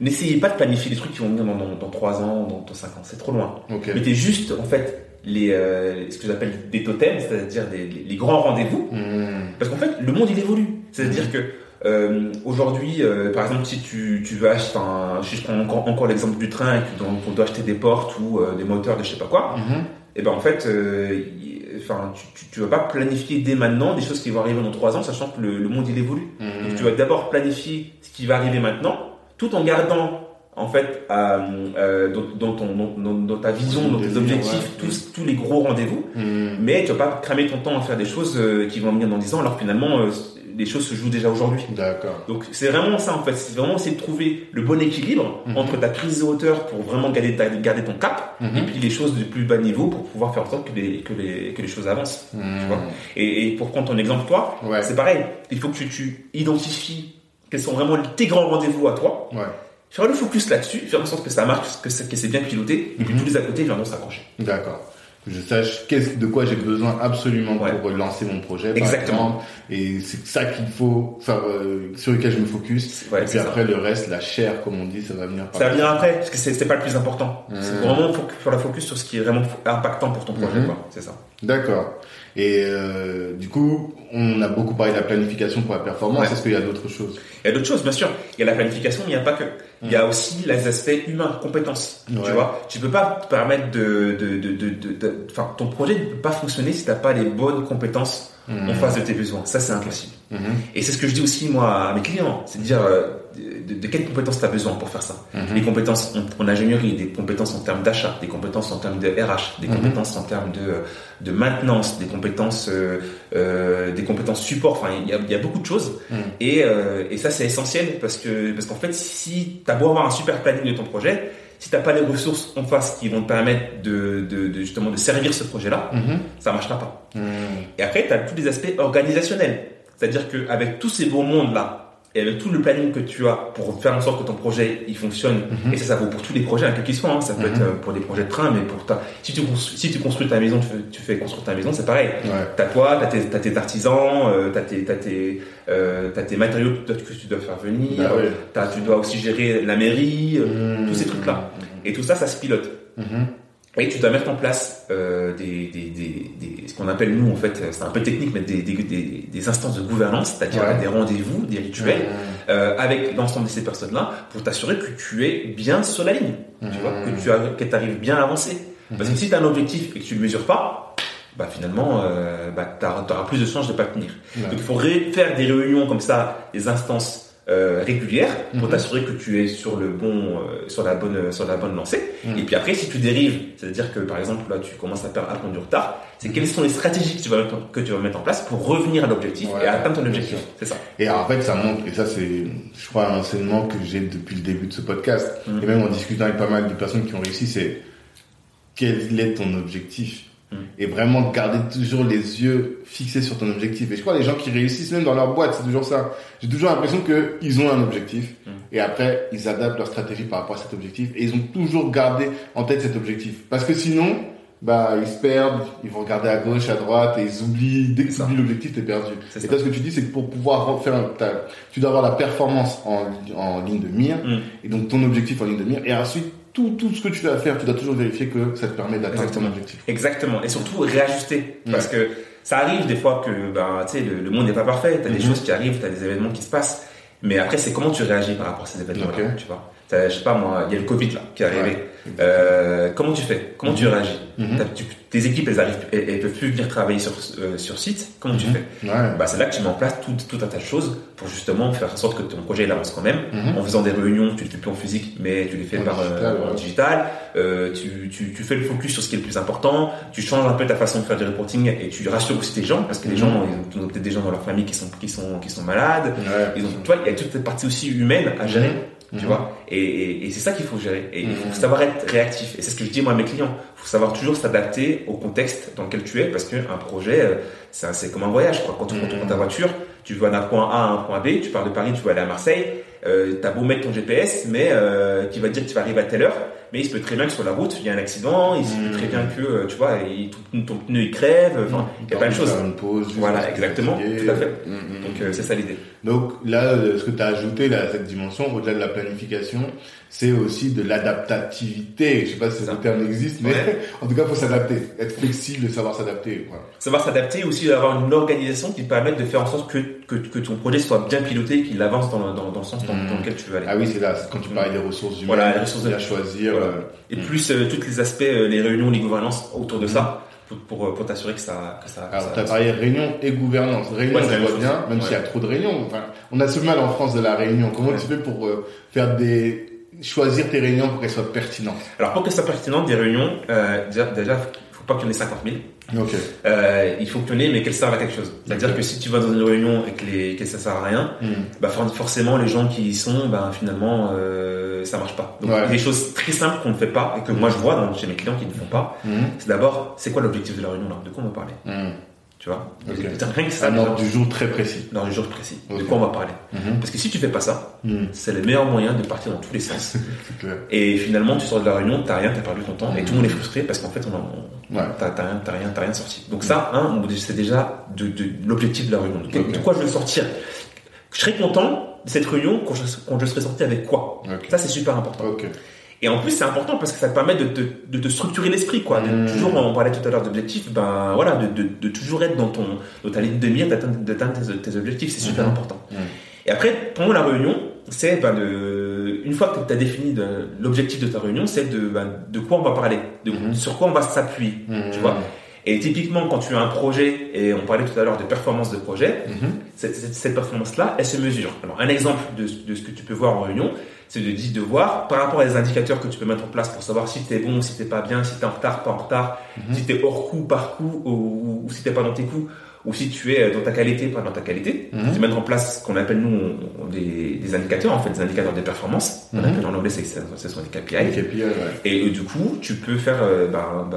S2: N'essayez pas de planifier des trucs qui vont venir dans, dans, dans 3 ans, dans, dans 5 ans, c'est trop loin.
S1: Ok.
S2: Mettez juste, en fait, les, euh, ce que j'appelle des totems, c'est-à-dire les, les grands rendez-vous,
S1: Mhm.
S2: parce qu'en fait, le monde il évolue. C'est-à-dire que euh, aujourd'hui, euh, par exemple, si tu, tu veux acheter, enfin, si je prends encore, encore l'exemple du train et que on doit acheter des portes ou euh, des moteurs de je sais pas quoi,
S1: Mhm.
S2: et ben en fait, euh, enfin, tu, tu, tu vas pas planifier dès maintenant des choses qui vont arriver dans trois ans, sachant que le, le monde il évolue.
S1: Mhm.
S2: Donc tu vas d'abord planifier ce qui va arriver maintenant, tout en gardant en fait euh, euh, dans, dans ton, dans, ta vision, dans tes objectifs,
S1: ouais.
S2: tous, tous les gros rendez-vous.
S1: Mhm.
S2: Mais tu vas pas cramer ton temps à faire des choses euh, qui vont venir dans 10 ans, alors que finalement, euh, les choses se jouent déjà aujourd'hui.
S1: D'accord.
S2: Donc c'est vraiment ça en fait, c'est vraiment essayer de trouver le bon équilibre
S1: Mhm.
S2: entre ta prise de hauteur pour vraiment garder, ta- garder ton cap,
S1: Mhm.
S2: et puis les choses de plus bas niveau pour pouvoir faire en sorte que les, que les, que les choses avancent.
S1: Mhm.
S2: vois? Et, et pour prendre ton exemple toi,
S1: Ouais.
S2: c'est pareil, il faut que tu, tu identifies quels sont vraiment tes grands rendez-vous à toi,
S1: Ouais.
S2: faire le focus là-dessus, faire en sorte que ça marche, que c'est, que c'est bien piloté, et puis
S1: Mhm.
S2: tous les à côté viendront s'accrocher.
S1: D'accord. Que je sache qu'est-ce, de quoi j'ai besoin absolument
S2: Ouais.
S1: pour lancer mon projet. par
S2: Exactement.
S1: exemple. Et c'est ça qu'il faut faire, euh, sur lequel je me focus.
S2: Ouais,
S1: et puis
S2: ça.
S1: après, le reste, la chair, comme on dit, ça va venir par
S2: Ça va venir après, parce que c'est, c'est pas le plus important. C'est
S1: Mhm.
S2: vraiment faire la focus sur ce qui est vraiment impactant pour ton projet,
S1: Mhm.
S2: quoi. C'est ça.
S1: D'accord. Et euh, du coup, on a beaucoup parlé de la planification pour la performance.
S2: Ouais.
S1: Est-ce qu'il y a d'autres choses?
S2: Il y a d'autres choses, bien sûr. Il y a la planification, mais il n'y a pas que. Il y a aussi les aspects humains, compétences.
S1: Ouais.
S2: Tu vois, tu peux pas te permettre de, de, de, enfin, ton projet ne peut pas fonctionner si t'as pas les bonnes compétences
S1: Mhm.
S2: en face de tes besoins. Ça, c'est impossible.
S1: Mhm.
S2: Et c'est ce que je dis aussi, moi, à mes clients. C'est de dire, euh, de, de quelles compétences tu as besoin pour faire ça.
S1: Mhm.
S2: Des compétences en, en ingénierie, des compétences en termes d'achat, des compétences en termes de RH, des
S1: Mhm.
S2: compétences en termes de, de maintenance, des compétences, euh, euh, des compétences support. Enfin, il y a, il y a beaucoup de choses. Et, et ça, c'est essentiel parce que, parce qu'en fait, si tu as beau avoir un super planning de ton projet, si t'as pas les ressources en face qui vont te permettre de, de, de justement de servir ce projet-là, ça marchera pas. Et après, tu as tous les aspects organisationnels. C'est-à-dire qu'avec tous ces beaux mondes-là, et avec tout le planning que tu as pour faire en sorte que ton projet il fonctionne,
S1: Mhm.
S2: et ça, ça vaut pour tous les projets, hein, quels qu'ils soient, hein. ça peut
S1: Mhm.
S2: être euh, pour des projets de train, mais pour ta... si, tu construis, si tu construis ta maison, tu fais, tu fais construire ta maison, c'est pareil.
S1: Ouais.
S2: T'as toi, t'as tes, t'as tes artisans, euh, t'as tes, t'as tes, euh, tes matériaux que tu- que tu dois faire venir,
S1: Bah ouais.
S2: tu dois aussi gérer la mairie, euh,
S1: Mhm.
S2: tous ces trucs-là. Et tout ça, ça se pilote.
S1: Mhm.
S2: Et tu dois mettre en place euh, des, des, des, des- ce qu'on appelle nous en fait, c'est un peu technique, mais des, des, des, des instances de gouvernance, c'est-à-dire
S1: Ouais.
S2: des rendez-vous, des rituels, euh, avec l'ensemble de ces personnes-là, pour t'assurer que tu es bien sur la ligne, tu
S1: Mhm.
S2: vois, que tu as, que arrives bien à avancer. Parce que si tu as un objectif et que tu le mesures pas, bah finalement, euh, bah, tu auras plus de chances de pas le tenir. Donc il faut faire des réunions comme ça, des instances euh, régulières pour
S1: Mhm.
S2: t'assurer que tu es sur le bon, euh, sur la bonne, sur la bonne lancée.
S1: Mhm.
S2: Et puis après, si tu dérives, c'est-à-dire que par exemple là tu commences à, perdre, à prendre du retard, c'est quelles sont les stratégies que tu vas mettre, en- que tu vas mettre en place pour revenir à l'objectif
S1: Ouais,
S2: et atteindre ton objectif. C'est ça.
S1: Et en fait, ça montre, et ça c'est, je crois, un enseignement que j'ai depuis le début de ce podcast,
S2: Mhm.
S1: et même en discutant avec pas mal de personnes qui ont réussi, c'est quel est ton objectif? Et vraiment garder toujours les yeux fixés sur ton objectif. Et je crois que les gens qui réussissent même dans leur boîte, c'est toujours ça. J'ai toujours l'impression qu'ils ont un objectif,
S2: Mhm.
S1: et après, ils adaptent leur stratégie par rapport à cet objectif, et ils ont toujours gardé en tête cet objectif. Parce que sinon, bah, ils se perdent, ils vont regarder à gauche, à droite, et ils oublient, dès que tu oublies l'objectif, t'es perdu. Et toi, ce que tu dis, c'est que pour pouvoir faire, un- ta- tu dois avoir la performance en, en ligne de mire,
S2: Mm.
S1: et donc ton objectif en ligne de mire, et ensuite, tout, tout ce que tu vas faire, tu dois toujours vérifier que ça te permet d'atteindre ton
S2: Exactement.
S1: objectif.
S2: Exactement. Et surtout réajuster. Parce que ça arrive des fois que ben, le, le monde n'est pas parfait. Tu as des
S1: Mhm.
S2: choses qui arrivent, tu as des événements qui se passent. Mais après, c'est comment tu réagis par rapport à ces événements-là. Tu vois je sais pas moi, il y a le Covid là qui est arrivé. Euh, comment tu fais? Comment tu réagis?
S1: Mhm.
S2: T'as- tu- Tes équipes, elles arrivent, elles, elles peuvent plus venir travailler sur euh, sur site. Comment tu
S1: Mhm.
S2: fais?
S1: Ouais.
S2: bah, c'est là que tu mets en place tout, tout un tas de choses pour justement faire en sorte que ton projet il avance quand même.
S1: Mhm.
S2: En faisant des réunions, tu ne le fais plus en physique, mais tu les fais
S1: En
S2: par euh,
S1: digital,
S2: en digital. Euh, tu, tu, tu fais le focus sur ce qui est le plus important. Tu changes un peu ta façon de faire du reporting et tu rassures aussi tes gens parce que les
S1: Mhm.
S2: gens, ils ont peut-être des gens dans leur famille qui sont qui sont qui sont malades.
S1: Ouais.
S2: Ils ont, tu vois, il y a toute cette partie aussi humaine à gérer.
S1: Mhm.
S2: Tu vois, et, et, et c'est ça qu'il faut gérer. Et il faut
S1: Mhm.
S2: savoir être réactif. Et c'est ce que je dis moi à mes clients. Il faut savoir toujours s'adapter au contexte dans lequel tu es, parce qu'un projet, euh, c'est comme un voyage. Quoi. Quand tu
S1: Mhm.
S2: prends ta voiture, tu vas d'un point A à un point B. Tu pars de Paris, tu vas aller à Marseille. Euh, T'as beau mettre ton GPS, mais euh, qui va te dire que tu vas arriver à telle heure. Mais il se peut très bien que sur la route, il y a un accident. Il se peut très bien que, euh, tu vois, il, ton, ton pneu il crève. Enfin, il y a plein de choses.
S1: Une pause.
S2: Voilà, exactement,
S1: fatigué.
S2: tout à fait.
S1: Mhm.
S2: Donc euh, c'est ça l'idée.
S1: Donc là, euh, ce que tu as ajouté là, à cette dimension, au-delà de la planification, c'est aussi de l'adaptativité. Je sais pas si ce terme existe, mais
S2: Ouais.
S1: en tout cas, faut s'adapter, être flexible, savoir s'adapter. Voilà.
S2: savoir s'adapter aussi avoir une organisation qui te permette de faire en sorte que, que, que ton projet soit bien piloté et qu'il avance dans, le- dans, dans le sens dans, dans lequel tu veux aller.
S1: Ah oui, c'est là, quand tu parlais des ressources humaines,
S2: Voilà, les ressources
S1: à choisir.
S2: Voilà.
S1: euh,
S2: Et plus euh, tous les aspects, euh, les réunions, les gouvernances autour de ça, pour, pour, pour t'assurer que ça, que ça,
S1: Alors,
S2: ça
S1: tu as parlé réunion et gouvernance. Réunion,
S2: Ouais,
S1: on voit bien, même
S2: Ouais.
S1: s'il y a trop de réunions. Enfin, on a ce mal en France de la réunion. Comment
S2: Ouais.
S1: tu fais pour euh, faire des choisir tes réunions pour qu'elles soient pertinentes?
S2: Alors pour que ça soit pertinent, des réunions, euh, déjà, déjà, faut pas qu'il y en ait 50 000.
S1: Ok.
S2: Euh, il faut qu'il y en ait, mais qu'elles servent à quelque chose. C'est-à-dire que si tu vas dans une réunion et que, les, que ça sert à rien,
S1: Mhm.
S2: bah for- forcément les gens qui y sont, bah finalement euh, ça marche pas. Donc
S1: Ouais.
S2: des choses très simples qu'on ne fait pas et que moi je vois dans, chez mes clients qui ne font pas,
S1: Mhm.
S2: c'est d'abord c'est quoi l'objectif de la réunion là? De quoi on va parler? Tu vois
S1: Ok.
S2: Rien que ça,
S1: Un ordre du jour très précis.
S2: dans les jours précis. De quoi on va parler
S1: Mhm.
S2: Parce que si tu fais pas ça,
S1: Mhm.
S2: c'est le meilleur moyen de partir dans tous les sens.
S1: Clair.
S2: Et finalement, tu sors de la réunion, t'as rien, t'as perdu ton temps, et tout le monde est frustré parce qu'en fait, on
S1: Ouais.
S2: t'as rien, t'as rien, t'as rien sorti. Donc ça, hein, c'est déjà de, de l'objectif de la réunion. De, quoi je veux sortir Je serais content de cette réunion quand je, quand je serai sorti avec quoi. Ça, c'est super important. Et en plus, c'est important parce que ça te permet de te de, te structurer l'esprit, quoi. De
S1: Mm.
S2: toujours, on parlait tout à l'heure d'objectifs, ben voilà, de, de, de toujours être dans ton, dans ta ligne de mire, d'atteindre d'atteindre tes, tes objectifs, c'est super
S1: Mhm.
S2: important.
S1: Mhm.
S2: Et après, pour moi, la réunion, c'est ben, de, une fois que tu as défini l'objectif de ta réunion, c'est de, ben, de quoi on va parler, de,
S1: Mhm.
S2: sur quoi on va s'appuyer,
S1: Mhm.
S2: tu vois. Et typiquement, quand tu as un projet, et on parlait tout à l'heure de performance de projet, cette, cette- cette performance-là, elle se mesure. Alors, un exemple de, de ce que tu peux voir en réunion, c'est de, dire- de voir par rapport à des indicateurs que tu peux mettre en place pour savoir si tu es bon, si tu pas bien, si tu es en retard, pas en retard,
S1: Mhm.
S2: si tu es hors coup, par coup, ou, ou- ou si tu pas dans tes coups, ou si tu es dans ta qualité, pas dans ta qualité.
S1: Mhm.
S2: C'est mettre en place ce qu'on appelle, nous, des, des indicateurs, en fait, des indicateurs de performance. On
S1: Mhm.
S2: appelle en anglais, c'est ce sont des KPI.
S1: Puis, euh, ouais.
S2: Et euh, du coup, tu peux faire, euh, ben,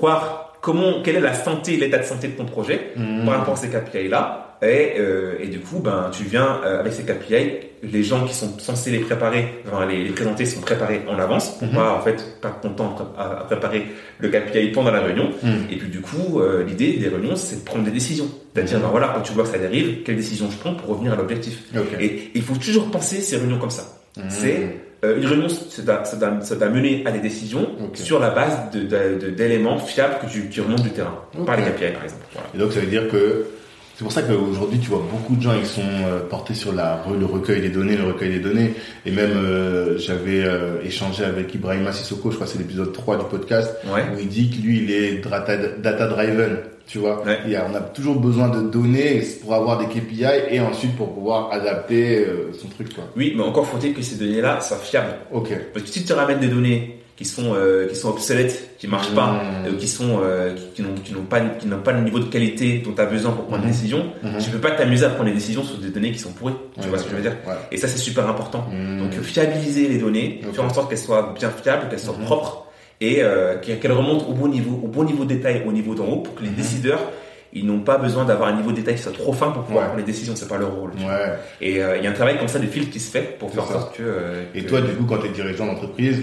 S2: voir comment, quelle est la santé, l'état de santé de ton projet
S1: Mhm.
S2: par rapport à ces KPI là. Et, euh, et du coup, ben, tu viens euh, avec ces KPI, les gens qui sont censés les préparer, enfin, les, les présenter sont préparés en avance pour
S1: Mhm.
S2: pas en fait perdre ton temps à, pré- à préparer le KPI pendant la réunion.
S1: Mhm.
S2: Et puis du coup, euh, l'idée des réunions, c'est de prendre des décisions. C'est-à-dire,
S1: Mhm.
S2: ben voilà, quand tu vois que ça dérive, quelle décision je prends pour revenir à l'objectif. Et il faut toujours penser ces réunions comme ça.
S1: Mhm.
S2: C'est euh, une réunion, ça doit mener à des décisions sur la base de- de- de- d'éléments fiables que tu, qui remontent du terrain, par les. KPI par exemple. Voilà.
S1: Et donc ça veut dire que c'est pour ça qu'aujourd'hui tu vois beaucoup de gens ils sont euh, portés sur la le recueil des données, le recueil des données. Et même euh, j'avais euh, échangé avec Ibrahima Sissoko, je crois que c'est l'épisode 3 du podcast,
S2: Ouais.
S1: où il dit que lui il est data, data driven. Tu vois,
S2: Ouais.
S1: On a toujours besoin de données pour avoir des KPI et ensuite pour pouvoir adapter son truc quoi.
S2: Oui, mais encore faut-il que ces données-là soient fiables.
S1: Ok.
S2: Parce que si tu ramènes des données qui sont euh, qui sont obsolètes, qui marchent pas,
S1: Mmh.
S2: euh, qui sont euh, qui, qui n'ont pas qui n'ont pas le niveau de qualité dont tu as besoin pour prendre
S1: Mhm.
S2: une décision,
S1: Mhm.
S2: tu peux pas t'amuser à prendre des décisions sur des données qui sont pourries. Tu vois ce que je veux dire
S1: Ouais.
S2: Et ça c'est super important.
S1: Mmh.
S2: Donc fiabiliser les données, faire en sorte qu'elles soient bien fiables, qu'elles soient
S1: Mhm.
S2: propres et euh, qu'elles remontent au bon niveau, au bon niveau de détail, au niveau d'en haut, pour que les
S1: Mhm.
S2: décideurs ils n'ont pas besoin d'avoir un niveau de détail qui soit trop fin pour pouvoir
S1: Ouais.
S2: prendre les décisions, c'est pas leur rôle.
S1: Ouais.
S2: Et il y a un travail comme ça de filtre qui se fait pour faire en sorte que.
S1: Et toi, du coup, quand tu es dirigeant d'entreprise,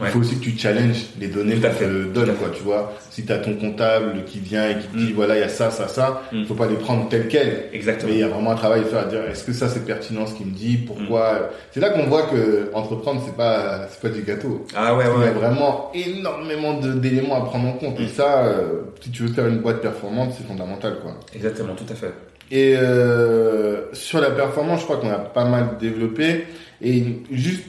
S2: Ouais.
S1: il faut aussi que tu challenges les données
S2: Tout à
S1: qu'on
S2: fait.
S1: te
S2: Tout
S1: donne,
S2: à
S1: quoi, tu vois. Si tu as ton comptable qui vient et qui te dit,
S2: Mm.
S1: voilà, il y a ça, ça, ça, il
S2: Mm.
S1: faut pas les prendre tel quel.
S2: Exactement.
S1: Mais il y a vraiment un travail à faire, à dire, est-ce que ça c'est pertinent ce qu'il me dit, pourquoi? C'est là qu'on voit que entreprendre, c'est pas, c'est pas du gâteau.
S2: Ah ouais,
S1: Il y a
S2: ouais.
S1: vraiment énormément d'éléments à prendre en compte. Et
S2: Mm.
S1: ça, euh, si tu veux faire une boîte performante, c'est fondamental, quoi.
S2: Exactement, tout à fait.
S1: Et euh, sur la performance, je crois qu'on a pas mal développé. Et juste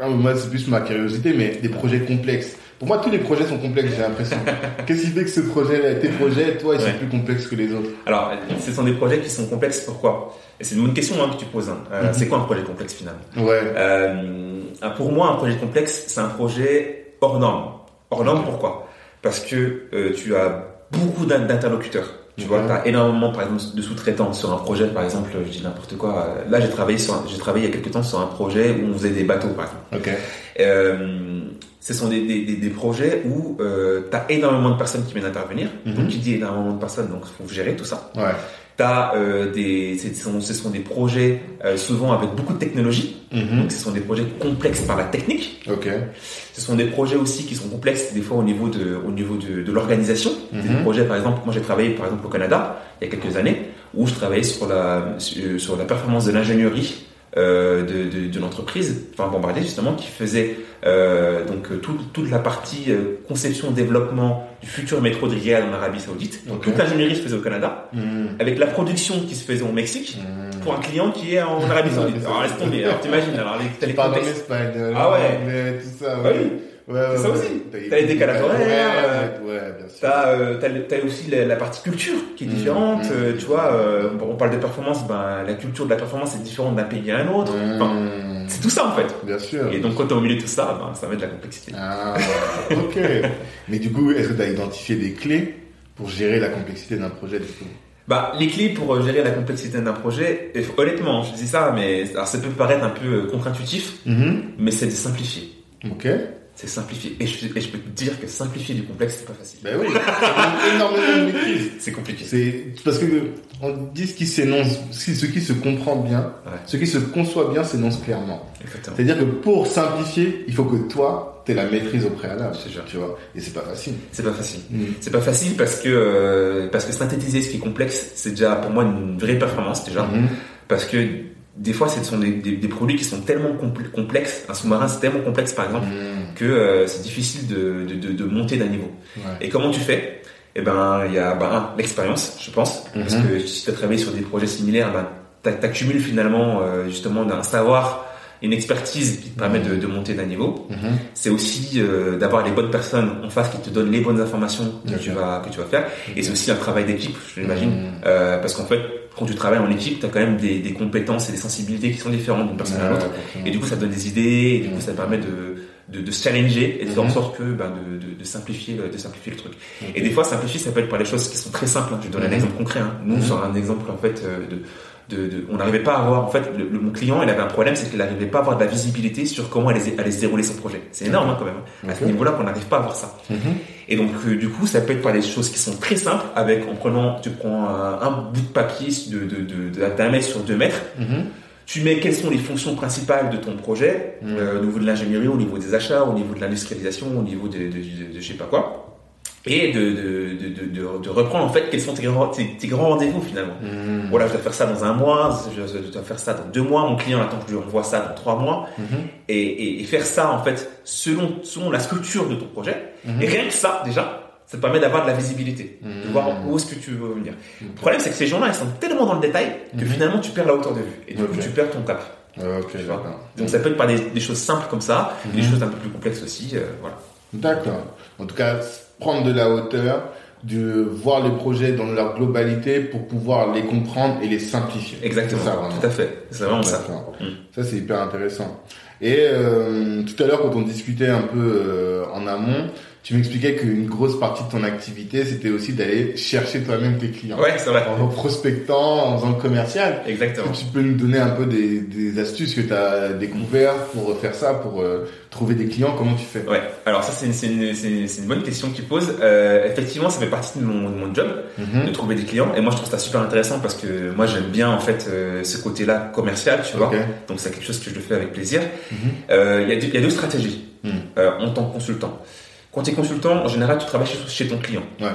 S1: ah, moi c'est plus ma curiosité, mais des projets complexes. Pour moi, tous les projets sont complexes, j'ai l'impression. Qu'est-ce qui fait que ce projet, tes projets, toi, ils sont plus complexes que les autres?
S2: Alors, ce sont des projets qui sont complexes. Pourquoi? Et c'est une bonne question hein, que tu poses. hein. Euh,
S1: Mhm.
S2: C'est quoi un projet complexe finalement?
S1: Ouais.
S2: Euh, Pour moi, un projet complexe, c'est un projet hors norme. Hors norme, pourquoi? Parce que euh, tu as beaucoup d'in- d'interlocuteurs. Tu vois,
S1: Mhm.
S2: tu as énormément, par exemple, de sous-traitants sur un projet. Par exemple, je dis n'importe quoi. euh, Là, j'ai travaillé sur, j'ai travaillé il y a quelques temps sur un projet où on faisait des bateaux, par exemple. Euh, ce sont des, des, des, des projets où tu as énormément de personnes qui viennent intervenir.
S1: Mhm.
S2: Donc, qui dit énormément de personnes, donc il faut gérer tout ça.
S1: Ouais.
S2: T'as euh, des, ce sont, ce sont des projets euh, souvent avec beaucoup de technologie.
S1: Mhm.
S2: Donc ce sont des projets complexes par la technique.
S1: Ok.
S2: Ce sont des projets aussi qui sont complexes des fois au niveau de, au niveau de, de l'organisation.
S1: Mhm.
S2: Des projets par exemple, moi j'ai travaillé par exemple au Canada il y a quelques années où je travaillais sur la sur, sur la performance de l'ingénierie euh, de, de, de l'entreprise, enfin Bombardier justement, qui faisait euh, donc euh, tout- toute la partie euh, conception développement du futur métro de Riyad en Arabie Saoudite. Donc toute l'ingénierie se faisait au Canada
S1: Mhm.
S2: avec la production qui se faisait au Mexique
S1: Mhm.
S2: pour un client qui est en Arabie Saoudite. Alors laisse tomber, alors t'imagines, alors les, les
S1: parles en espagnol,
S2: Ah ouais.
S1: anglais, tout ça.
S2: Ah
S1: Ouais.
S2: oui.
S1: Ouais, ouais,
S2: C'est ça aussi.
S1: T'as
S2: T'as les décalages horaires,
S1: Ouais, bien sûr.
S2: T'as euh, t'as t'as aussi la, la partie culture qui est
S1: Mmh,
S2: différente.
S1: mmh,
S2: euh,
S1: mmh.
S2: tu vois, euh, on parle de performance, ben, la culture de la performance est différente d'un pays à un autre. Enfin, c'est tout ça en fait.
S1: Bien sûr.
S2: Et donc quand t'es au milieu de tout ça, ben, ça met de la complexité.
S1: Ah, ok. Mais du coup, est-ce que tu as identifié des clés pour gérer la complexité d'un projet du coup?
S2: Bah, les clés pour euh, gérer la complexité d'un projet, et honnêtement, je dis ça, mais alors, ça peut paraître un peu euh, contre-intuitif, mais c'est de simplifier.
S1: Ok.
S2: C'est simplifier. Et je, et je peux te dire que simplifier du complexe, c'est pas facile.
S1: Ben oui, demande énormément de maîtrise.
S2: C'est compliqué.
S1: C'est parce que on dit ce qui s'énonce, ce qui- se comprend bien,
S2: Ouais.
S1: ce qui se conçoit bien s'énonce clairement. C'est-à-dire que pour simplifier, il faut que toi, tu aies la maîtrise au préalable.
S2: C'est sûr.
S1: Tu vois. Et c'est pas facile.
S2: C'est pas facile.
S1: Mm.
S2: C'est pas facile parce que euh, parce que synthétiser ce qui est complexe, c'est déjà pour moi une vraie performance déjà.
S1: Mhm.
S2: Parce que des fois, ce sont des, des, des produits qui sont tellement compl- complexes. Un sous-marin, c'est tellement complexe par exemple
S1: Mhm.
S2: que euh, c'est difficile de, de, de, de monter d'un niveau.
S1: Ouais.
S2: Et comment tu fais? Eh ben, il y a ben, l'expérience, je pense, parce
S1: Mhm.
S2: que si tu as travaillé sur des projets similaires, ben, t'a- t'accumules finalement euh, justement d'un savoir, une expertise qui te permet de, de monter d'un niveau.
S1: Mhm.
S2: C'est aussi euh, d'avoir les bonnes personnes en face qui te donnent les bonnes informations que tu vas que tu vas faire. Et c'est aussi un travail d'équipe, je l'imagine. Euh, parce qu'en fait, quand tu travailles en équipe, tu as quand même des, des compétences et des sensibilités qui sont différentes d'une personne à l'autre. Et du coup, ça donne des idées, et du coup, ça permet de, de, de se challenger et de faire en sorte que, ben, de, de, de simplifier, le- de simplifier le truc. Et des fois, simplifier, ça peut être par des choses qui sont très simples. hein. Je
S1: Mhm.
S2: un exemple concret. hein. Nous, sur un exemple, en fait, euh, de, de, de- on n'arrivait pas à avoir, en fait, le, le- mon client, il avait un problème, c'est qu'il n'arrivait pas à avoir de la visibilité sur comment allait, allait se dérouler son projet. C'est énorme, hein, quand même. hein. À ce niveau-là, qu'on n'arrive pas à voir ça.
S1: Mhm.
S2: Et donc, euh, du coup, ça peut être par des choses qui sont très simples, avec, en prenant, tu prends un, un bout de papier de, d'un mètre sur deux mètres,
S1: Mhm.
S2: tu mets quelles sont les fonctions principales de ton projet,
S1: Mhm.
S2: euh, au niveau de l'ingénierie, au niveau des achats, au niveau de l'industrialisation, au niveau de je sais pas quoi. Et de, de, de, de, reprendre en fait quels sont tes grands, tes, tes grands rendez-vous finalement.
S1: Mhm.
S2: Voilà, je dois faire ça dans un mois, je, dois faire ça dans deux mois, mon client attend que je lui envoie ça dans trois mois,
S1: Mhm.
S2: et, et, et faire ça en fait selon, selon la structure de ton projet.
S1: Mhm.
S2: Et rien que ça, déjà, ça te permet d'avoir de la visibilité, de voir où est-ce que tu veux venir. Le problème, c'est que ces gens-là, ils sont tellement dans le détail que finalement, tu perds la hauteur de vue. Et du coup, tu perds ton cap.
S1: Ok,
S2: Tu vois.
S1: d'accord.
S2: Donc ça peut être par des, des choses simples comme ça, et des choses un peu plus complexes aussi. euh, voilà.
S1: D'accord. En tout cas, prendre de la hauteur, de voir les projets dans leur globalité pour pouvoir les comprendre et les simplifier.
S2: Exactement,
S1: ça, vraiment.
S2: tout à fait. C'est vraiment ça.
S1: D'accord.
S2: Mm.
S1: Ça, c'est hyper intéressant. Et euh, tout à l'heure, quand on discutait un peu euh, en amont, tu m'expliquais qu'une grosse partie de ton activité, c'était aussi d'aller chercher toi-même tes clients.
S2: Ouais, c'est vrai.
S1: En prospectant, en faisant le commercial.
S2: Exactement.
S1: Tu peux nous donner un peu des, des astuces que tu as découvertes pour faire ça, pour euh, trouver des clients? Comment tu fais?
S2: Ouais, alors ça c'est une, une, une, bonne question que tu poses. Euh, effectivement, ça fait partie de mon, de mon job
S1: Mhm.
S2: de trouver des clients et moi je trouve ça super intéressant parce que moi j'aime bien en fait euh, ce côté-là commercial, tu vois. Donc c'est quelque chose que je le fais avec plaisir.
S1: Mhm.
S2: Euh, Il y, a deux- il y a deux stratégies
S1: Mhm.
S2: euh, en tant que consultant. Quand tu es consultant, en général, tu travailles chez, ton client.
S1: Ouais.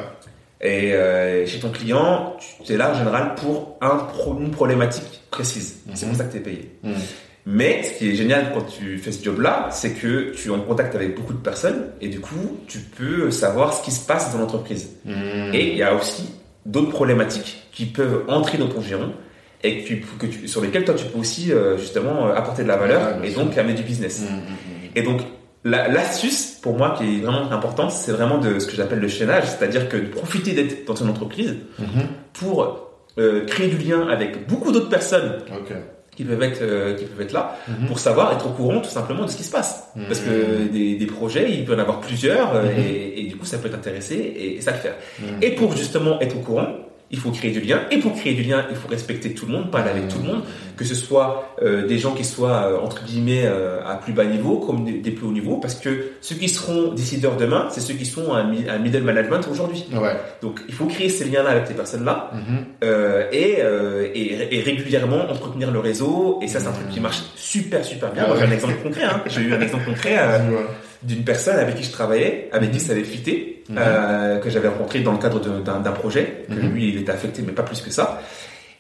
S2: Et euh, chez ton client, tu es là en général pour un pro- une problématique précise. C'est
S1: Mhm.
S2: pour ça que tu es payé.
S1: Mhm.
S2: Mais ce qui est génial quand tu fais ce job-là, c'est que tu es en contact avec beaucoup de personnes et du coup, tu peux savoir ce qui se passe dans l'entreprise.
S1: Mhm.
S2: Et il y a aussi d'autres problématiques qui peuvent entrer dans ton giron et que tu, que tu, sur lesquels toi tu peux aussi euh, justement euh, apporter de la valeur
S1: Ouais,
S2: et donc amener du business. Et donc la- l'astuce pour moi qui est vraiment importante, c'est vraiment de ce que j'appelle le chaînage, c'est-à-dire que de profiter d'être dans une entreprise
S1: Mhm.
S2: pour euh, créer du lien avec beaucoup d'autres personnes qui peuvent être euh, qui peuvent être là
S1: Mhm.
S2: pour savoir être au courant tout simplement de ce qui se passe
S1: Mhm.
S2: parce que des, des projets il peut y en avoir plusieurs euh, et, et du coup ça peut t'intéresser et, et ça le faire et pour justement être au courant il faut créer du lien et pour créer du lien il faut respecter tout le monde parler avec tout le monde que ce soit euh, des gens qui soient euh, entre guillemets euh, à plus bas niveau comme des, des plus hauts niveaux parce que ceux qui seront décideurs demain c'est ceux qui sont à, mi- à middle management aujourd'hui
S1: Ouais.
S2: donc il faut créer ces liens là avec ces personnes là
S1: Mhm.
S2: euh, et, euh, et, et régulièrement entretenir le réseau et ça c'est un truc qui marche super super bien.
S1: Ah
S2: Moi, j'ai
S1: ouais.
S2: un exemple concret. Hein. J'ai eu un exemple concret euh. D'une personne avec qui je travaillais, avec qui ça avait fité,
S1: Mhm.
S2: euh, que j'avais rencontré dans le cadre d'un projet. Que
S1: Mhm.
S2: lui il était affecté mais pas plus que ça.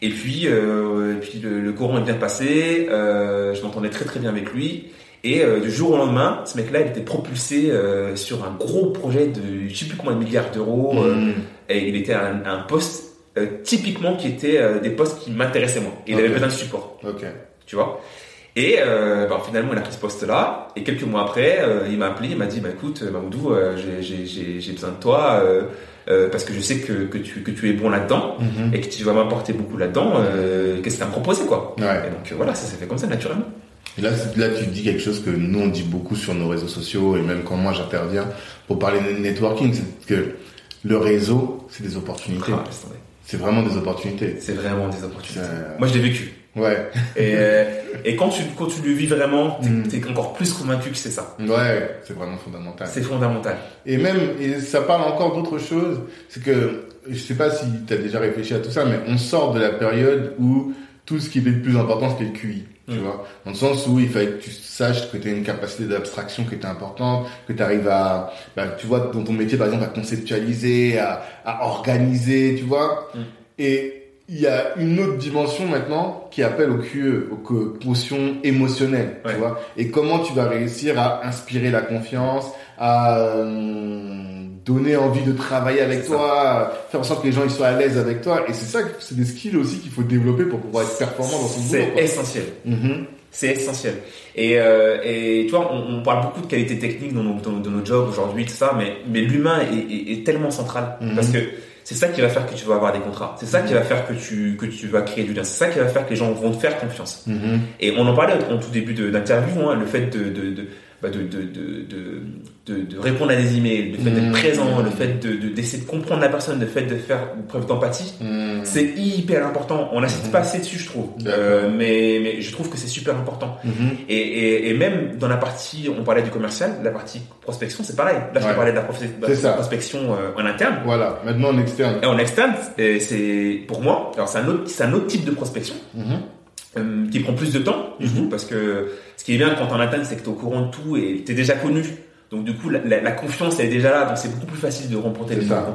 S2: Et puis, euh, et puis le, le courant est bien passé. Euh, je m'entendais très très bien avec lui. Et du jour au lendemain, ce mec-là, il était propulsé sur un gros projet de je sais plus combien de milliards d'euros.
S1: Mhm.
S2: et il était à un, à un poste typiquement qui était des postes qui m'intéressaient moi. Et il avait besoin de support,
S1: Ok.
S2: tu vois? Et euh, bah, finalement, il a pris ce poste-là. Et quelques mois après, euh, il m'a appelé, il m'a dit, bah, écoute, euh, Mamoudou, euh, j'ai- besoin de toi parce que je sais que, que, tu, que tu es bon là-dedans
S1: Mhm.
S2: et que tu vas m'apporter beaucoup là-dedans. Qu'est-ce que tu as me proposé, quoi
S1: Ouais.
S2: Et donc voilà, ça s'est fait comme ça, naturellement.
S1: Et là, là, tu dis quelque chose que nous, on dit beaucoup sur nos réseaux sociaux et même quand moi j'interviens pour parler de networking, c'est que le réseau, c'est des opportunités.
S2: Ah.
S1: C'est vraiment des opportunités.
S2: C'est vraiment des opportunités. Moi, je l'ai vécu.
S1: Ouais.
S2: Et, euh, et quand, tu, quand tu le vis vraiment,
S1: Mm.
S2: t'es es encore plus convaincu que c'est ça.
S1: Ouais, c'est vraiment fondamental.
S2: C'est fondamental.
S1: Et même, et ça parle encore d'autre chose, c'est que, je sais pas si tu as déjà réfléchi à tout ça, mais on sort de la période où tout ce qui était le plus important, c'était le QI. Tu
S2: Mm.
S1: vois, dans le sens où il fallait que tu saches que tu as une capacité d'abstraction qui était importante, que tu arrives à, bah, tu vois, dans ton métier, par exemple, à conceptualiser, à, à organiser, tu vois.
S2: Mm.
S1: Et il y a une autre dimension maintenant qui appelle au QE, au que- quotient émotionnel,
S2: Ouais.
S1: tu vois. Et comment tu vas réussir à inspirer la confiance, à euh, donner envie de travailler avec toi, faire en sorte que les gens ils soient à l'aise avec toi. Et c'est ça, c'est des skills aussi qu'il faut développer pour pouvoir être performant dans son boulot.
S2: C'est essentiel.
S1: Mhm.
S2: C'est essentiel. Et, euh, et tu vois, on, on parle beaucoup de qualité technique dans nos, dans, dans nos jobs aujourd'hui, tout ça, mais, mais l'humain est, est, est tellement central.
S1: Mhm.
S2: Parce que c'est ça qui va faire que tu vas avoir des contrats. C'est ça qui va faire que tu, que tu vas créer du lien. C'est ça qui va faire que les gens vont te faire confiance.
S1: Mhm.
S2: Et on en parlait en tout début de- d'interview, hein, le fait de, de, de, bah, de, de, de, de, répondre à des emails, le fait d'être
S1: Mhm.
S2: présent, le fait de, de- d'essayer de comprendre la personne, le fait de faire preuve d'empathie.
S1: Mhm.
S2: C'est hyper important. On n'insiste
S1: Mhm.
S2: pas assez dessus, je trouve. Euh, mais, mais je trouve que c'est super important.
S1: Mhm.
S2: Et, et, et même dans la partie, on parlait du commercial, la partie prospection, c'est pareil. Là, je
S1: Ouais.
S2: parlais de la, de prospection euh, en interne.
S1: Voilà, maintenant en externe.
S2: Et en externe, c'est- pour moi, alors c'est un autre, un autre type de prospection
S1: Mhm.
S2: Euh, qui prend plus de temps, du
S1: Mhm.
S2: coup, parce que ce qui est bien quand en interne, c'est que t'es au courant de tout et t'es déjà connu. Donc du coup, la, la- la confiance elle est déjà là, donc c'est beaucoup plus facile de remporter.
S1: C'est ça.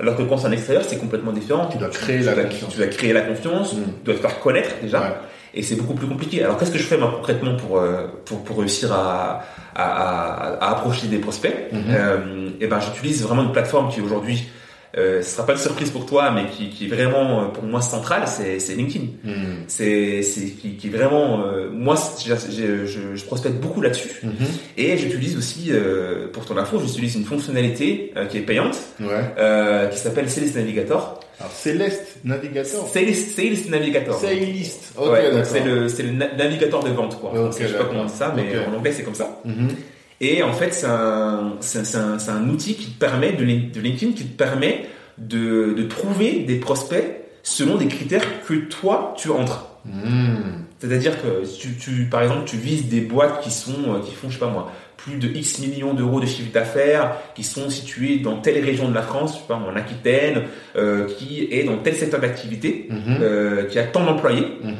S2: Alors que quand c'est en extérieur, c'est complètement différent.
S1: Tu dois créer
S2: tu
S1: la
S2: dois,
S1: confiance.
S2: Tu dois créer la confiance,
S1: Mhm.
S2: tu dois te faire connaître déjà.
S1: Ouais.
S2: Et c'est beaucoup plus compliqué. Alors qu'est-ce que je fais moi concrètement pour euh, pour, pour réussir à, à, à, à approcher des prospects?
S1: Mhm.
S2: euh, Et ben j'utilise vraiment une plateforme qui aujourd'hui, euh, ce sera pas une surprise pour toi, mais qui, qui est vraiment euh, pour moi centrale, c'est LinkedIn.
S1: Mhm.
S2: C'est c'est qui, qui est vraiment euh, moi j'ai- j'ai- je, je prospecte beaucoup là-dessus
S1: Mhm.
S2: et j'utilise aussi euh, pour ton info j'utilise une fonctionnalité euh, qui est payante
S1: Ouais.
S2: euh, qui s'appelle Sales Navigator.
S1: Alors, Céleste Navigator.
S2: Sales Sales Navigator.
S1: Sailist. Ok,
S2: ouais, donc
S1: d'accord.
S2: c'est le, c'est le na- navigateur de vente, quoi.
S1: Ok,
S2: je sais pas comment on dit ça, mais en anglais c'est comme ça.
S1: Mhm.
S2: Et en fait, c'est un, outil qui te permet, de, Lin- de LinkedIn, qui te permet de, de trouver des prospects selon des critères que toi, tu entres.
S1: Mhm.
S2: C'est-à-dire que tu, tu, par exemple, tu vises des boîtes qui sont, euh, qui font, je sais pas moi, plus de X millions d'euros de chiffre d'affaires, qui sont situées dans telle région de la France, je sais pas moi, en Aquitaine, euh, qui est dans tel secteur d'activité,
S1: Mhm.
S2: euh, qui a tant d'employés.
S1: Mhm.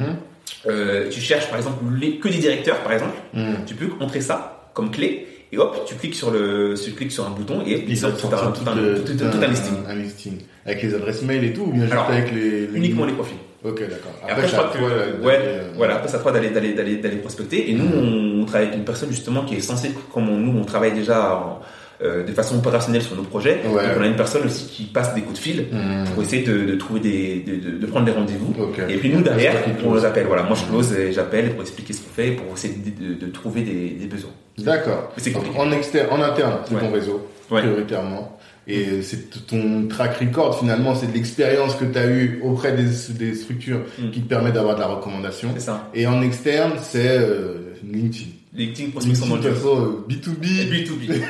S2: Euh, tu cherches par exemple les, que des directeurs, par exemple.
S1: Mhm.
S2: Tu peux entrer ça comme clé et hop, tu cliques sur le, tu cliques sur un bouton et
S1: Ils
S2: il sort
S1: sortent
S2: tout un, tout un,
S1: le-
S2: tout un- tout un listing.
S1: Un, listing. Avec les adresses mail et tout, ou bien juste
S2: Alors,
S1: avec les, les-
S2: Uniquement les profils.
S1: Ok, d'accord.
S2: Après, je crois que, ouais,
S1: euh,
S2: voilà, après, à toi d'aller, d'aller, d'aller, d'aller prospecter. Et nous, on, travaille avec une personne, justement, qui est censée, comme on- nous, on travaille déjà en- euh, de façon opérationnelle sur nos projets.
S1: Ouais.
S2: Donc on a une personne aussi qui passe des coups de fil
S1: Hmm.
S2: pour essayer de, de trouver des, de, prendre des rendez-vous. Et puis nous derrière, on les appelle. Voilà, moi je close et j'appelle pour expliquer ce qu'on fait, pour essayer de, trouver des, des besoins.
S1: D'accord. En externe, en interne, c'est
S2: Ouais.
S1: ton réseau,
S2: Ouais.
S1: prioritairement. Et c'est ton track record, finalement, c'est de l'expérience que tu as eue auprès des, des structures
S2: Mm.
S1: qui te permet d'avoir de la recommandation.
S2: C'est ça.
S1: Et en externe, c'est euh, LinkedIn.
S2: LinkedIn prospection
S1: euh, B2B.
S2: Et B2B.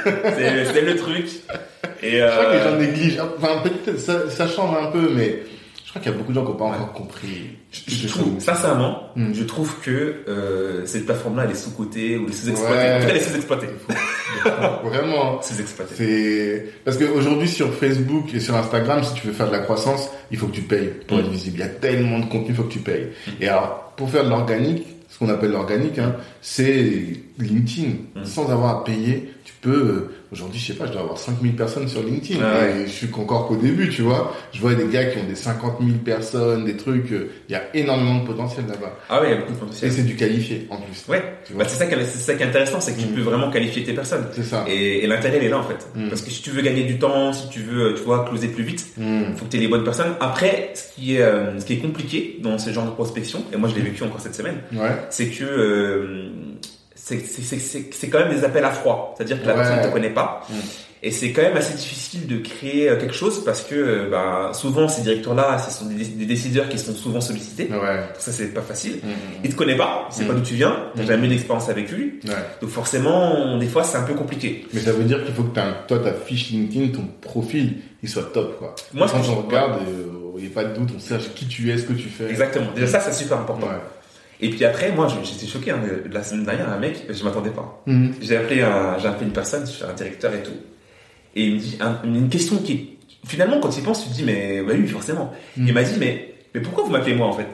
S2: c'est le truc. Et
S1: Je crois que les gens
S2: euh,
S1: négligent. Enfin, peut-être ça, ça change un peu, mais je crois qu'il y a beaucoup de gens qui n'ont pas encore compris.
S2: je, je trouve, sincèrement,
S1: Mm.
S2: je trouve que euh, cette plateforme-là, elle est sous-cotée ou elle est sous-exploitée.
S1: Ouais.
S2: En elle est sous-exploitée.
S1: Vraiment.
S2: Sous-exploitée.
S1: C'est parce qu'aujourd'hui sur Facebook et sur Instagram, si tu veux faire de la croissance, il faut que tu payes pour
S2: Mm.
S1: être visible. Il y a tellement de contenu, il faut que tu payes. Et alors, pour faire de l'organique, ce qu'on appelle l'organique, hein, c'est LinkedIn.
S2: Mm.
S1: Sans avoir à payer, tu peux. Euh, Aujourd'hui, je sais pas, je dois avoir 5000 personnes sur LinkedIn.
S2: Ah ouais.
S1: Et je suis encore qu'au début, tu vois. Je vois des gars qui ont des 50 000 personnes, des trucs. euh, Il y a énormément de potentiel là-bas.
S2: Ah ouais, il y a beaucoup de
S1: Et
S2: potentiel.
S1: c'est du qualifié en plus.
S2: Ouais, bah, c'est ça, qui est- c'est ça qui est intéressant, c'est que tu
S1: Mm.
S2: peux vraiment qualifier tes personnes.
S1: C'est ça.
S2: Et, et l'intérêt, il est là, en fait.
S1: Mm.
S2: Parce que si tu veux gagner du temps, si tu veux, tu vois, closer plus vite,
S1: Mm.
S2: il faut que tu aies les bonnes personnes. Après, ce qui est, euh, ce qui est compliqué dans ce genre de prospection, et moi je l'ai vécu encore cette semaine,
S1: Ouais.
S2: c'est que euh, c'est c'est- c'est- c'est- c'est quand même des appels à froid. C'est-à-dire que la
S1: Ouais.
S2: personne ne te connaît pas.
S1: Mm.
S2: Et c'est quand même assez difficile de créer euh, quelque chose parce que euh, bah, souvent ces directeurs-là, ce sont des, des décideurs qui sont souvent sollicités.
S1: Ouais.
S2: Ça, c'est pas facile.
S1: Mm.
S2: Il te connaît pas, il sait
S1: Mm.
S2: pas d'où tu viens, t'as
S1: Mm.
S2: jamais eu d'expérience avec lui.
S1: Ouais.
S2: Donc forcément, des fois, c'est un peu compliqué.
S1: Mais ça veut dire qu'il faut que un- toi, ta fiche LinkedIn, ton profil, il soit top, quoi.
S2: Moi,
S1: Quand on regarde, euh, il n'y a pas de doute, on sache qui tu es, ce que tu fais.
S2: Exactement. Déjà, ça, c'est super important. Et puis après, moi, j'étais choqué. Hein, de- la semaine dernière, un mec, je m'attendais pas.
S1: Mhm.
S2: J'ai appelé, un, appelé une personne, je suis un directeur et tout. Et il me dit un- une question qui, est- finalement, quand tu y penses, tu te dis, mais bah oui, forcément.
S1: Mm.
S2: Il m'a dit, mais, mais pourquoi vous m'appelez moi en fait?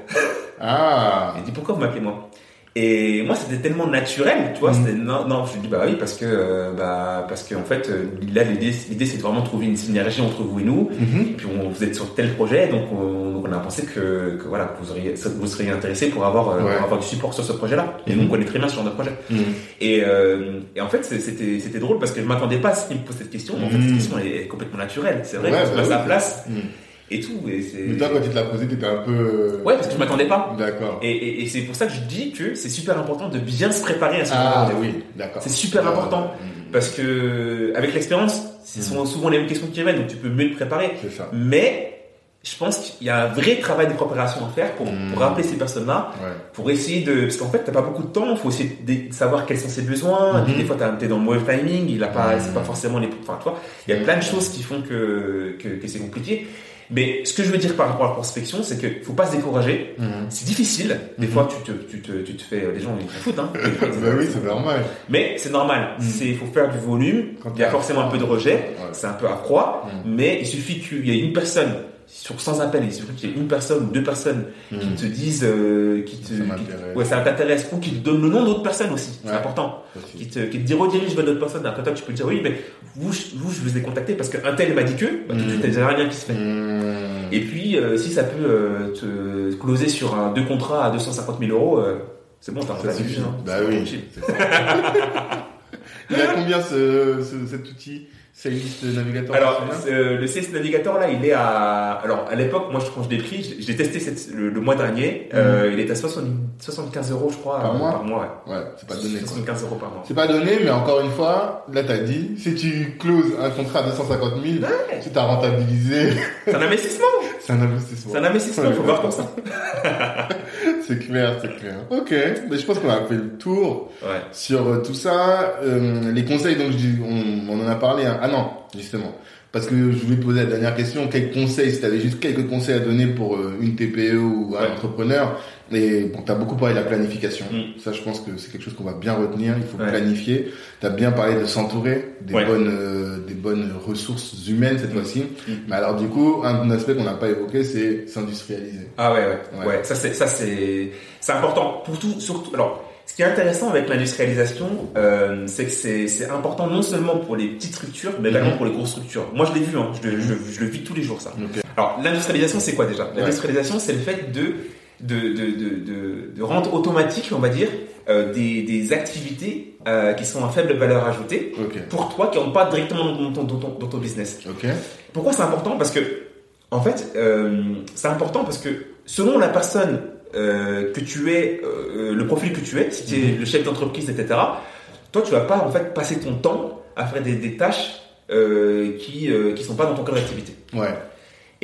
S1: Ah.
S2: Il dit, pourquoi vous m'appelez moi? Et moi, c'était tellement naturel, tu vois.
S1: Mm.
S2: C'était non, non. Je lui dis, bah oui, parce que, euh, bah, parce que en fait, euh, là, l'idée, l'idée, c'est de vraiment trouver une synergie entre vous et nous.
S1: Mhm.
S2: Et puis on, vous êtes sur tel projet, donc on, on a pensé que, que voilà, que vous, auriez, vous seriez intéressé pour avoir, euh,
S1: Ouais.
S2: pour avoir du support sur ce projet-là. Et
S1: Mhm.
S2: nous, on connaît très bien ce genre de projet.
S1: Mhm.
S2: Et, euh, et en fait, c'était c'était drôle parce que je m'attendais pas à ce qu'il me pose cette question. Mais en fait, cette question elle est complètement naturelle. C'est vrai
S1: Ouais,
S2: qu'on se
S1: bah
S2: met à sa
S1: oui.
S2: place
S1: Mhm.
S2: Et tout. Et.
S1: Mais toi, quand tu te l'as posé, t'étais un peu. euh,
S2: Ouais, parce que je m'attendais pas.
S1: D'accord.
S2: Et, et, et c'est pour ça que je dis que c'est super important de bien se préparer à ce
S1: Ah,
S2: de
S1: oui, d'accord.
S2: C'est super important.
S1: Mhm.
S2: Parce que avec l'expérience, ce sont souvent les mêmes questions qui viennent, donc tu peux mieux te préparer.
S1: C'est ça.
S2: Mais je pense qu'il y a un vrai travail de préparation à faire pour,
S1: Mm.
S2: pour rappeler ces personnes-là,
S1: Ouais.
S2: pour essayer de... Parce qu'en fait, t'as pas beaucoup de temps, il faut essayer de savoir quels sont ses besoins,
S1: Mhm.
S2: des fois t'es dans le mauvais timing, il a pas,
S1: Mm.
S2: c'est pas forcément les... Enfin, tu vois, il y a plein de choses qui font que, que, que c'est compliqué. Mais ce que je veux dire par rapport à la prospection, c'est qu'il faut pas se décourager.
S1: Mhm.
S2: C'est difficile. Des
S1: Mhm.
S2: fois, tu te, tu te, tu te fais... Les gens, ils te foutent, hein.
S1: bah oui, c'est normal.
S2: Mais c'est normal.
S1: Mm.
S2: C'est, il faut faire du volume.
S1: Quand
S2: il y a forcément un peu de rejet.
S1: Ouais.
S2: C'est un peu à froid.
S1: Mm.
S2: Mais il suffit qu'il y ait une personne sur 100 appels, il suffit qu'il y ait une personne ou deux personnes qui
S1: Mhm.
S2: te disent, euh, qui te,
S1: Ça
S2: qui- ouais, ça t'intéresse, ou qui te donnent le nom d'autres personnes aussi. C'est important.
S1: Aussi.
S2: Qui te, qui te dit redirige vers d'autres personnes. Après toi, tu peux dire oui, mais vous, je- vous, je vous ai contacté parce qu'un tel m'a dit que, bah, tout de suite, t'as déjà rien qui se fait.
S1: Mhm.
S2: Et puis, euh, si ça peut euh, te closer sur un deux contrats à 250 000 euros, euh, c'est bon, t'as
S1: suffit.
S2: hein.
S1: Bah
S2: C'est
S1: oui. Il a combien ce, ce- cet outil? C'est une liste navigateur
S2: Alors,
S1: tu te souviens
S2: euh, le CS Navigator là, il est à. Alors, à l'époque, moi, je- quand je l'ai pris, je, l'ai testé cette- le, le mois dernier. euh, il est à 60 75 euros, je crois,
S1: Mhm. Par
S2: euh,
S1: mois
S2: par mois. ouais.
S1: Ouais, c'est pas donné. quoi.
S2: 75 euros par mois.
S1: C'est pas donné, mais encore une fois, là t'as dit, si tu closes un contrat à 250 000,
S2: Ouais.
S1: si t'as rentabilisé,
S2: C'est un investissement.
S1: c'est un investissement.
S2: C'est un investissement. Il faut voir comme ça.
S1: C'est clair, c'est clair. Ok, mais je pense qu'on a fait le tour
S2: Ouais.
S1: sur euh, tout ça. Euh, les conseils, donc je dis- on, on en a parlé. hein. Ah non, justement, parce que je voulais te poser la dernière question. Quels conseils, si tu avais juste quelques conseils à donner pour euh, une TPE ou un
S2: Ouais.
S1: entrepreneur Et bon, t'as beaucoup parlé de la planification.
S2: Mm.
S1: Ça, je pense que c'est quelque chose qu'on va bien retenir. Il faut
S2: Ouais.
S1: planifier. T'as bien parlé de s'entourer des
S2: Ouais.
S1: bonnes, euh, des bonnes ressources humaines cette
S2: Mm.
S1: fois-ci.
S2: Mm.
S1: Mais alors, du coup, un aspect qu'on n'a pas évoqué, c'est s'industrialiser.
S2: Ah ouais, ouais,
S1: Ouais.
S2: Ça c'est, ça c'est, c'est important pour tout, surtout. Alors, ce qui est intéressant avec l'industrialisation, euh, c'est que c'est, c'est important non seulement pour les petites structures, mais également pour les grosses structures. Moi, je l'ai vu, hein. je, le- je, le- je le vis tous les jours ça. Alors, l'industrialisation, c'est quoi déjà? L'industrialisation, c'est le fait de de, de, de, rendre automatique, on va dire, euh, des, des activités euh, qui sont à faible valeur ajoutée pour toi qui n'ont pas directement dans ton, dans ton, dans ton business. Pourquoi c'est important? Parce que, en fait, euh, c'est important parce que selon la personne que tu es, le profil que tu es, si tu es le chef d'entreprise, etc., toi, tu vas pas en fait passer ton temps à faire des, des tâches qui qui sont pas dans ton cœur d'activité.
S1: Ouais.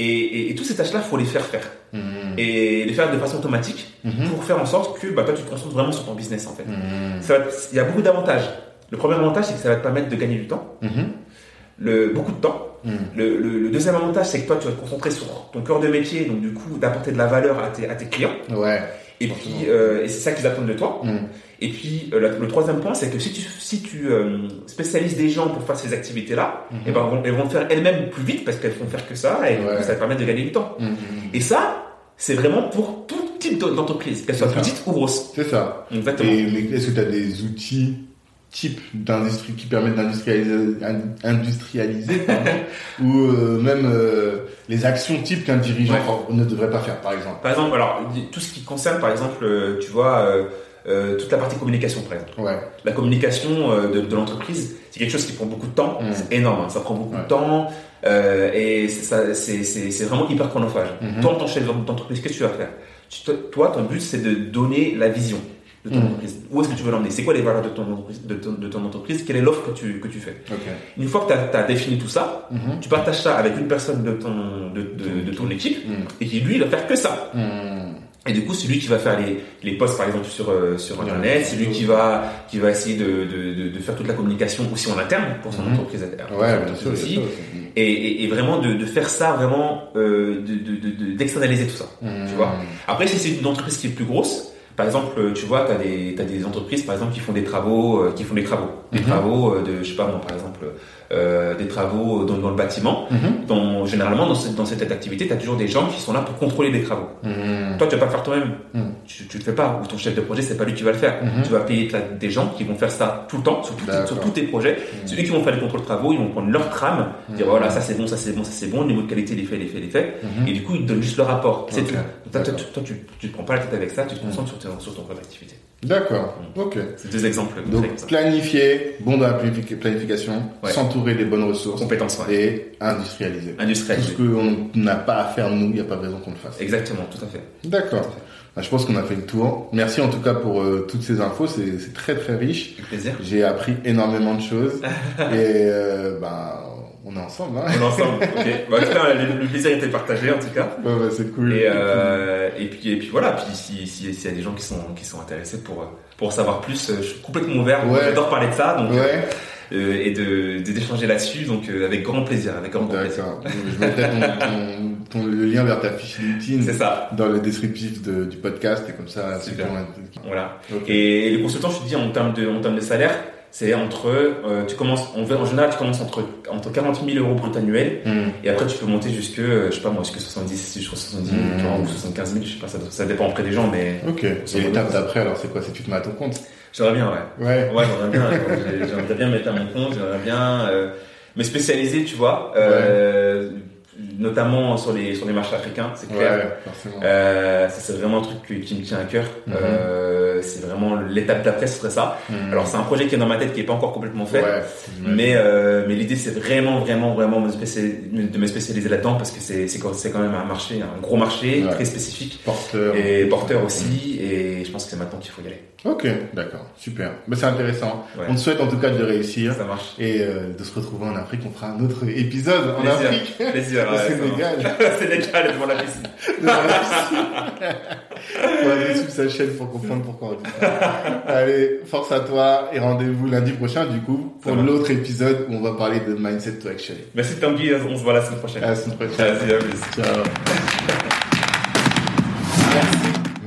S2: Et, et, et toutes ces tâches-là, faut les faire faire
S1: Mhm.
S2: et les faire de façon automatique
S1: Mhm.
S2: pour faire en sorte que bah, toi, tu te concentres vraiment sur ton business en fait.
S1: Mhm.
S2: Te- Il y a beaucoup d'avantages. Le premier avantage, c'est que ça va te permettre de gagner du temps, le, beaucoup de temps.
S1: Mhm.
S2: Le, le- le deuxième avantage, c'est que toi, tu vas te concentrer sur ton cœur de métier, donc du coup, d'apporter de la valeur à tes, à tes clients.
S1: Ouais.
S2: Et puis, euh, et c'est ça qu'ils attendent de toi.
S1: Mhm.
S2: Et puis, euh, le troisième point, c'est que si tu, si tu euh, spécialises des gens pour faire ces activités-là,
S1: Mhm.
S2: eh ben, elles vont- elles vont le faire elles-mêmes plus vite parce qu'elles vont faire que ça et coup, ça va te permettre de gagner du temps.
S1: Mhm.
S2: Et ça, c'est vraiment pour tout type d'entreprise, qu'elle soit petite ou grosse.
S1: C'est ça.
S2: Exactement.
S1: Et, est-ce que tu as des outils types d'industrie qui permettent d'industrialiser in- industrialiser, pardon, ou euh, même les actions types qu'un dirigeant
S2: Ouais.
S1: ne devrait pas faire, par exemple?
S2: Par exemple, alors, tout ce qui concerne, par exemple, tu vois, euh, toute la partie communication, par exemple.
S1: Ouais.
S2: La communication euh, de, de l'entreprise, c'est quelque chose qui prend beaucoup de temps.
S1: Mhm.
S2: C'est énorme, hein, ça prend beaucoup
S1: Ouais.
S2: de temps euh, et c'est vraiment hyper chronophage.
S1: Mhm.
S2: Toi, en tant que chef d'entreprise, qu'est-ce que tu vas faire? Tu- toi- ton but, c'est de donner la vision de ton
S1: Mhm.
S2: entreprise. Où est-ce que tu veux l'emmener? C'est quoi les valeurs de ton entreprise, de ton, de ton entreprise? Quelle est l'offre que tu, que tu fais? Une fois que tu as, défini tout ça,
S1: Mhm.
S2: tu partages ça avec une personne de ton, de, de- de ton équipe
S1: Mhm.
S2: et qui, lui, il va faire que ça.
S1: Mhm.
S2: Et du coup, c'est lui qui va faire les, les posts, par exemple, sur, euh, sur. Internet. C'est lui qui va, qui va essayer de, de, de, faire toute la communication aussi en interne pour son
S1: Mhm.
S2: entreprise. pour
S1: Ouais,
S2: son
S1: bien
S2: entreprise
S1: sûr.
S2: aussi.
S1: bien sûr. Mhm.
S2: Et, et, et vraiment de, de faire ça, vraiment, euh, de, de, de- de- d'externaliser tout ça. Tu vois Après, si c'est une entreprise qui est plus grosse, par exemple, tu vois, tu as des, t'as des entreprises, par exemple, qui font des travaux, euh, qui font des travaux. Des
S1: Mhm.
S2: travaux euh, de, je sais pas moi, par exemple, euh, des travaux dans, dans le bâtiment. Dont, généralement, dans cette, dans cette activité, tu as toujours des gens qui sont là pour contrôler les travaux.
S1: Mhm.
S2: Toi, tu vas pas le faire toi-même.
S1: Mhm.
S2: Tu, tu le fais pas. Ou ton chef de projet, c'est pas lui qui va le faire. Tu vas payer des gens qui vont faire ça tout le temps, sur, tout-
S1: D'accord.
S2: sur tous tes projets. C'est eux qui vont faire les contrôles de travaux, ils vont prendre leur trame, dire voilà, ça c'est bon, ça c'est bon, ça c'est bon, niveau de qualité, les faits, les faits, les faits. Et du coup, ils te donnent juste le rapport. C'est tout. Toi, toi,
S1: D'accord.
S2: toi, tu, tu te prends pas la tête avec ça, tu te concentres sur, sur ton cœur d'activité.
S1: D'accord. Ok.
S2: C'est deux exemples
S1: Donc
S2: comme ça.
S1: planifier, bon dans la planifi- planification,
S2: Ouais.
S1: s'entourer des bonnes ressources
S2: Compétences, ouais.
S1: et industrialiser. Tout ce qu'on n'a pas à faire nous, il n'y a pas de raison qu'on le fasse.
S2: Exactement, tout à fait.
S1: D'accord. Bah, je pense qu'on a fait le tour. Merci en tout cas pour euh, toutes ces infos, c'est c'est très très riche.
S2: Avec plaisir.
S1: J'ai appris énormément de choses et euh, bah, on est ensemble. Hein
S2: On est ensemble. ok. Bah, le, le plaisir était partagé, en tout cas.
S1: Ouais, bah, c'est cool.
S2: Et, euh, et puis et puis voilà. Puis si si s'il y a des gens qui sont qui sont intéressés pour pour en savoir plus, euh, je suis complètement ouvert.
S1: Ouais.
S2: J'adore parler de ça, donc
S1: Ouais,
S2: euh, et de d'échanger là-dessus, donc euh, avec grand plaisir, avec grand, grand plaisir.
S1: Je mettrai ton, ton- ton- le lien vers ta fiche LinkedIn
S2: C'est ça.
S1: dans le descriptif de- du podcast et comme ça,
S2: Super. Voilà. Et les consultants, je te dis en termes de en termes de salaire, c'est entre euh, tu commences en, en général tu commences entre entre 40 000 euros brut annuel
S1: Hmm.
S2: et après tu peux monter jusque euh, je sais pas moi jusque 70 jusqu'à 70 000
S1: Mm.
S2: ou 75 000 je sais pas ça, ça dépend après des gens mais
S1: Ok. Et l'étape d'après, alors c'est quoi? C'est tu te mets à ton compte?
S2: J'aimerais bien ouais
S1: Ouais.
S2: Ouais, j'aimerais bien. J'ai- J'aimerais bien mettre à mon compte. J'aimerais bien euh, me spécialiser, tu vois, euh, notamment sur les sur les marchés africains, c'est clair.
S1: Ouais.
S2: Euh, ça c'est vraiment un truc qui, qui me tient à cœur.
S1: Mhm.
S2: Euh, c'est vraiment l'étape d'après, ce serait ça.
S1: Hmm.
S2: Alors c'est un projet qui est dans ma tête, qui est pas encore complètement fait.
S1: Ouais.
S2: Mais euh, mais l'idée c'est vraiment vraiment vraiment me de me spécialiser là-dedans parce que c'est c'est quand c'est quand même un marché un gros marché
S1: Ouais.
S2: très spécifique
S1: porteur.
S2: et porteur aussi et je pense que c'est maintenant qu'il faut y aller.
S1: Ok, d'accord, super. Mais c'est intéressant.
S2: Ouais.
S1: On te souhaite en tout cas de réussir
S2: Ça marche.
S1: et euh, de se retrouver en Afrique. On fera un autre épisode en
S2: Plaisir.
S1: Afrique.
S2: Plaisir.
S1: Au
S2: ouais,
S1: Sénégal.
S2: Sénégal devant la piscine.
S1: Devant la piscine. Va aller suivre sa chaîne pour comprendre pourquoi on dit ça. Allez, force à toi et rendez-vous lundi prochain du coup pour l'autre épisode où on va parler de Mindset to Action.
S2: Merci Tanguy, on se voit la semaine prochaine.
S1: À la semaine prochaine.
S2: Vas-y, à plus.
S1: Ciao.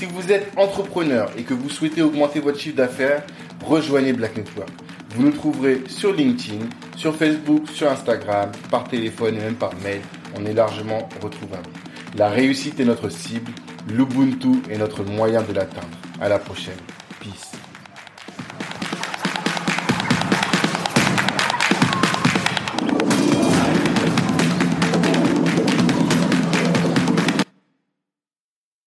S1: Si vous êtes entrepreneur et que vous souhaitez augmenter votre chiffre d'affaires, rejoignez Black Network. Vous nous trouverez sur LinkedIn, sur Facebook, sur Instagram, par téléphone et même par mail. On est largement retrouvable. La réussite est notre cible, l'Ubuntu est notre moyen de l'atteindre. À la prochaine.